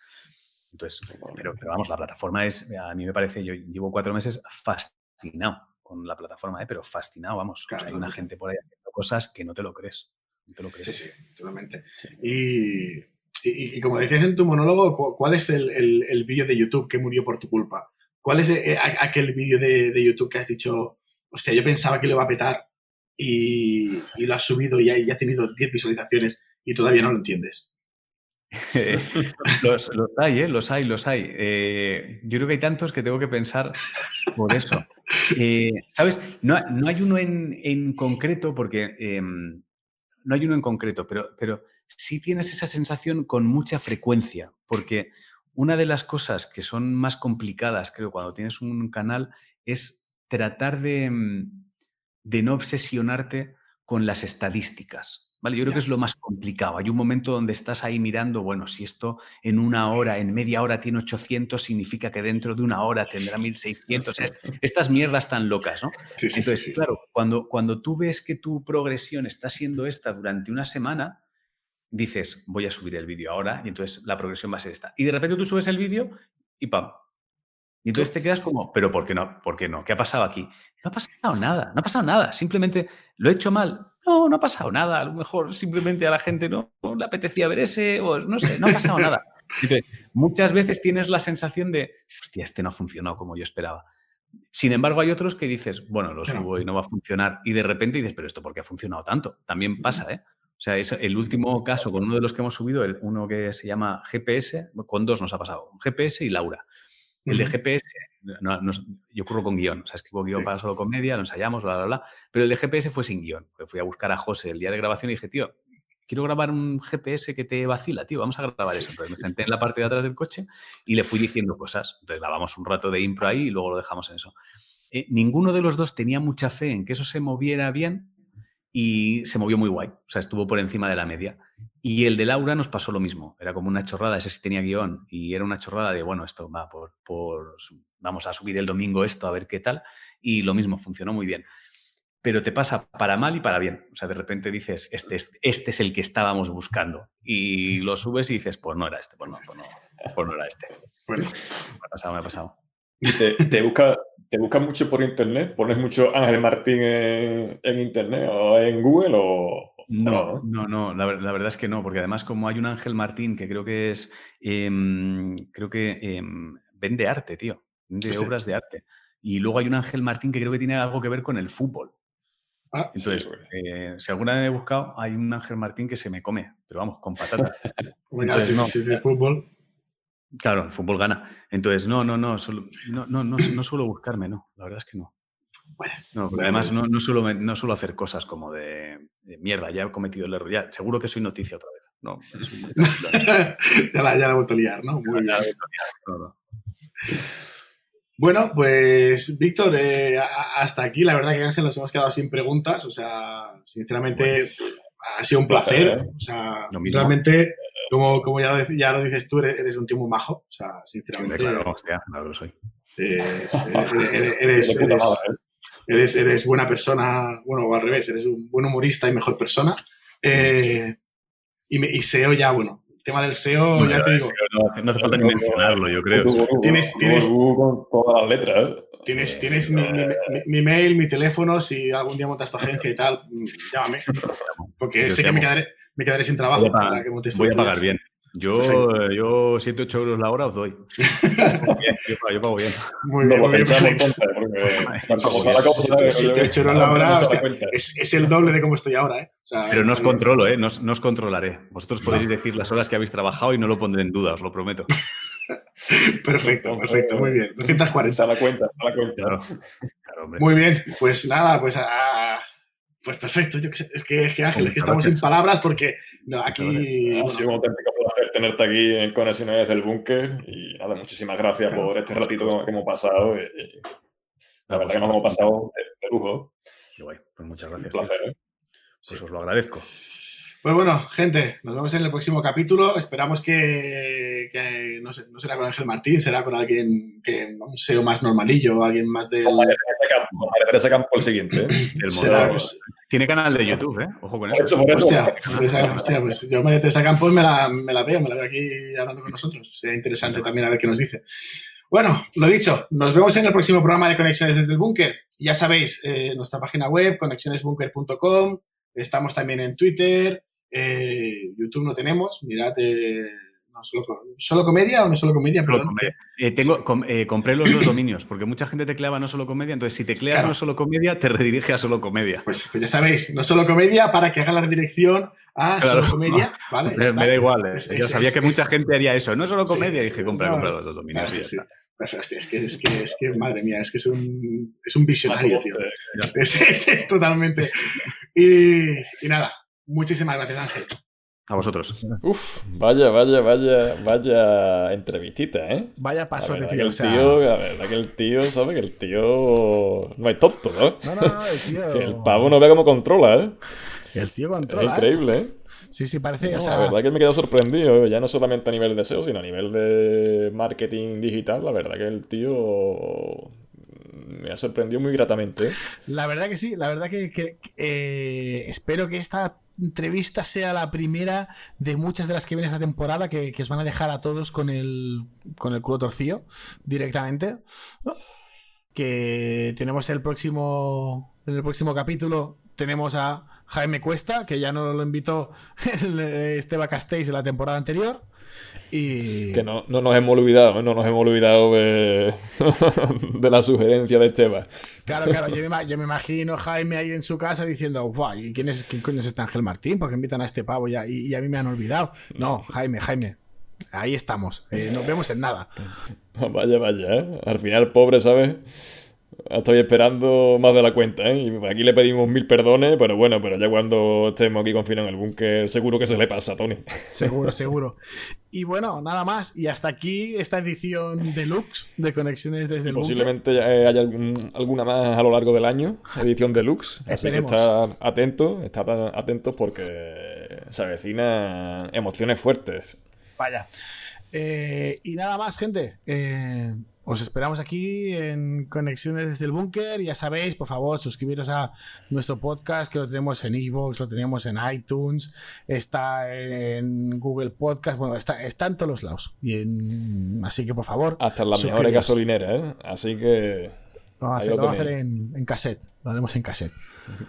Entonces, pero, pero vamos, la plataforma es, a mí me parece, yo llevo cuatro meses fascinado con la plataforma, ¿eh? pero fascinado, vamos. O sea, Claro, hay una gente por ahí haciendo cosas que no te lo crees. No te lo crees. Sí, sí, totalmente. Y, y- y como decías en tu monólogo, cu- ¿cuál es el, el- el vídeo de YouTube que murió por tu culpa? ¿Cuál es eh, a- aquel vídeo de, de YouTube que has dicho, hostia, yo pensaba que lo iba a petar y, y lo has subido y ya, y ya ha tenido 10 visualizaciones y todavía no lo entiendes? *laughs* los, los hay, ¿eh? Los hay, los hay. Eh, yo creo que hay tantos que tengo que pensar por eso. *laughs* Eh, ¿Sabes? No, no hay uno en, en concreto porque... em, no hay uno en concreto, pero, pero sí tienes esa sensación con mucha frecuencia, porque una de las cosas que son más complicadas, creo, cuando tienes un canal, es tratar de, mm, de no obsesionarte con las estadísticas. ¿Vale? Yo creo Ya. que es lo más complicado. Hay un momento donde estás ahí mirando, bueno, si esto en una hora, en media hora tiene 800, significa que dentro de una hora tendrá 1600. O sea, es- *laughs* estas mierdas tan locas, ¿no? Sí, sí, sí, Entonces, sí. claro, cuando, cuando tú ves que tu progresión está siendo esta durante una semana, dices, voy a subir el vídeo ahora y entonces la progresión va a ser esta. Y de repente tú subes el vídeo y pam. Y entonces te quedas como, pero ¿por qué no? ¿Por qué no? ¿Qué ha pasado aquí? No ha pasado nada, no ha pasado nada. Simplemente lo he hecho mal. No, no ha pasado nada. A lo mejor simplemente a la gente no, no le apetecía ver ese, o no sé, no ha pasado nada. Entonces, muchas veces tienes la sensación de, hostia, este no ha funcionado como yo esperaba. Sin embargo, hay otros que dices, bueno, lo subo y no va a funcionar. Y de repente dices, pero esto por qué ha funcionado tanto. También pasa, ¿eh? O sea, es el último caso con uno de los que hemos subido, el, uno que se llama GPS, con dos nos ha pasado, GPS y Laura. El de. GPS, no- no- yo curro con guion, o sea, escribo guion Sí. para solo comedia, lo ensayamos, bla, bla, bla. Pero el de GPS fue sin guion. Fui a buscar a José el día de grabación y dije, tío, quiero grabar un GPS que te vacila, tío, vamos a grabar eso. Entonces me senté en la parte de atrás del coche y le fui diciendo cosas. Entonces grabamos un rato de impro ahí y luego lo dejamos en eso. Eh, ninguno de los dos tenía mucha fe en que eso se moviera bien y se movió muy guay. O sea, estuvo por encima de la media. Y el de Laura nos pasó lo mismo. Era como una chorrada, ese sí tenía guion. Y era una chorrada de, bueno, esto va por, Vamos a subir el domingo esto a ver qué tal. Y lo mismo, funcionó muy bien. Pero te pasa para mal y para bien. O sea, de repente dices, este, es- este es el que estábamos buscando. Y lo subes y dices, pues no era este, pues no, pues no, pues no era este. Bueno, Me ha pasado, me ha pasado. ¿Y te, te busca, te buscas mucho por internet? ¿Pones mucho Ángel Martín en, en internet o en Google o No, no, no, la, ver- la verdad es que no, porque además como hay un Ángel Martín que creo que es, em, creo que em, vende arte, tío, vende Hostia. obras de arte. Y luego hay un Ángel Martín que creo que tiene algo que ver con el fútbol. ah, Entonces, güey. eh, si alguna vez he buscado, hay un Ángel Martín que se me come, pero vamos, con patata. *laughs* bueno, entonces si, no. si es de fútbol, Claro, el fútbol gana. Entonces, no, no, no, solo- no, no, no, no suelo buscarme, no, la verdad es que no. Bueno, No, además no, no, suelo, no suelo hacer cosas como de, de mierda, ya he cometido el error, ya, seguro que soy noticia otra vez. No, *laughs* ya, la, ya la he vuelto a liar, ¿no? Muy bien. no, no. Bueno, pues Víctor, eh, hasta aquí la verdad que Ángel nos hemos quedado sin preguntas, o sea, sinceramente ha sido un placer, Placer, ¿eh? o sea, realmente, como, como ya, lo, ya lo dices tú, eres, eres un tío muy majo, o sea, sinceramente, Claro, hostia, claro lo soy. eres, *laughs* eres- ¿eh? eres, eres buena persona, bueno, o al revés, eres un buen humorista y mejor persona. Eh, y, me- y SEO ya, bueno, el tema del SEO, Bueno, ya te digo, No, no hace falta ni mencionarlo, yo creo. Tienes- tienes- con todas las letras, ¿eh? tienes, tienes mi, mi- mi- mi mail, mi teléfono, si algún día montas tu agencia y tal, mm, llámame. *laughs* Porque sé que me quedaré, me quedaré sin trabajo. Voy a pagar, para que voy a pagar bien. Yo, yo 7, 8 euros la hora os doy. Bien, *laughs* yo, pago, yo pago bien. Muy No bien, lo muy bien, está la hora, hostia. Es, es el doble de cómo estoy ahora, ¿eh? O sea, Pero no os bien. controlo, ¿eh? No, os- no os controlaré. Vosotros podréis decir las horas que habéis trabajado y no lo pondré en duda, os lo prometo. *laughs* Perfecto, perfecto, muy bien. *laughs* 240. Está la cuenta, está la cuenta. Claro. Muy bien, pues nada, pues pues perfecto. Yo qué sé, es que, es que Ángel, es que estamos sin palabras porque no, aquí Ha bueno, sido un auténtico placer tenerte aquí en Conexiones desde el Búnker y nada, muchísimas gracias Claro, por este ratito que hemos pasado. y- y la verdad que nos hemos pasado de, de lujo. Qué guay. Pues muchas Un gracias. placer. tíos. ¿eh? Pues os lo agradezco. Pues bueno, gente, nos vemos en el próximo capítulo. Esperamos que, que no, sé, no será con Ángel Martín, será con alguien que un SEO más normalillo, alguien más del. Con María Teresa Campo, María Teresa Campo el siguiente. ¿eh? *laughs* El será, modelo- pues, Tiene canal de YouTube, ¿eh? Ojo con eso. eso, por eso. hostia, Teresa- hostia, pues yo María Teresa Campos me la, me la veo, me la veo aquí hablando con nosotros. Sería interesante también a ver qué nos dice. Bueno, lo dicho, nos vemos en el próximo programa de Conexiones desde el Búnker. Ya sabéis, eh, nuestra página web, conexionesbunker.com. Estamos también en Twitter. eh, YouTube no tenemos. Mirad, eh, no, solo, co- ¿solo comedia o no solo comedia? Solo Perdón. comedia. Eh, tengo, com- eh, compré los dos dominios, porque mucha gente tecleaba no solo comedia, entonces si tecleas Claro. no solo comedia, te redirige a solo comedia. Pues, pues ya sabéis, no solo comedia para que haga la redirección a Claro. solo comedia. ¿vale? Me, da igual, eh. Es- yo es- sabía es- que mucha gente haría eso. No solo Sí. comedia, dije, compra, No, compra los dos dominios. Claro, sí, sí. hostia, es que, es que, es que, madre mía, es que es un, es un visionario, tío. Eh, es totalmente. Y, y nada, muchísimas gracias, Ángel. A vosotros. Uf, vaya, vaya, vaya, vaya entrevistita, ¿eh? Vaya paso de verdad, que tío. el O sea, tío, la verdad que el tío sabe que el tío no es tonto, ¿no? no, no, no, el *laughs* tío. Que el pavo no ve cómo controla, ¿eh? El tío Es controla. ¿eh? increíble, ¿eh? Sí, sí, parece. No, o sea, la verdad que me he quedado sorprendido, ya no solamente a nivel de SEO, sino a nivel de marketing digital. La verdad que el tío me ha sorprendido muy gratamente. ¿eh? La verdad que sí, la verdad que, que- que, eh, espero que esta entrevista sea la primera de muchas de las que viene esta temporada que, que os van a dejar a todos con el, con el culo torcido directamente. Que tenemos el próximo, en el próximo capítulo tenemos a Jaime Cuesta, que ya no lo invitó *laughs* eh, Esteba Castells de la temporada anterior. Y Que no, no nos hemos olvidado, no nos hemos olvidado de, *laughs* de la sugerencia de Esteban. Claro, claro, yo me, yo me imagino a Jaime ahí en su casa diciendo, guau, ¿y quién es, quién es este Ángel Martín? Porque invitan a este pavo ya, y, y a mí me han olvidado. No, Jaime, Jaime, ahí estamos, eh, nos vemos en nada. *laughs* Vaya, vaya, ¿eh? Al final, pobre, ¿sabes? Estoy esperando más de la cuenta, ¿eh? Y aquí le pedimos mil perdones, pero bueno, pero ya cuando estemos aquí confinados en el búnker, seguro que se le pasa a Tony. Seguro, *laughs* seguro. Y bueno, nada más, y hasta aquí esta edición deluxe de Conexiones desde el. Posiblemente eh, haya algún- alguna más a lo largo del año, edición deluxe. Así que estad atentos, estad atentos porque se avecinan emociones fuertes. Vaya. Eh, y nada más, gente. Eh, os esperamos aquí en Conexiones desde el Búnker. Ya sabéis, por favor, suscribiros a nuestro podcast, que lo tenemos en Evox, lo tenemos en iTunes, está en Google Podcast, bueno, está, está en todos los lados. Y en- así que, por favor, Hasta las mejores gasolineras, ¿eh? Así que Lo vamos a hacer, lo lo vamos a hacer tenéis. en, en cassette. Lo haremos en cassette.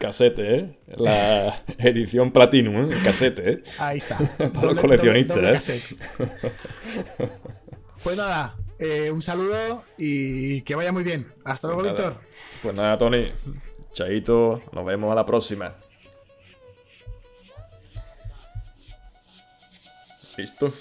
casete, ¿eh? La *laughs* edición Platinum, ¿eh? Casete, ¿eh? Ahí está. *laughs* Para los coleccionistas, doble ¿eh? cassette. *laughs* Pues nada, eh, un saludo y que vaya muy bien. Hasta luego, Pues nada. Víctor. Pues nada, Tony. Chaito, nos vemos a la próxima. ¿Listo?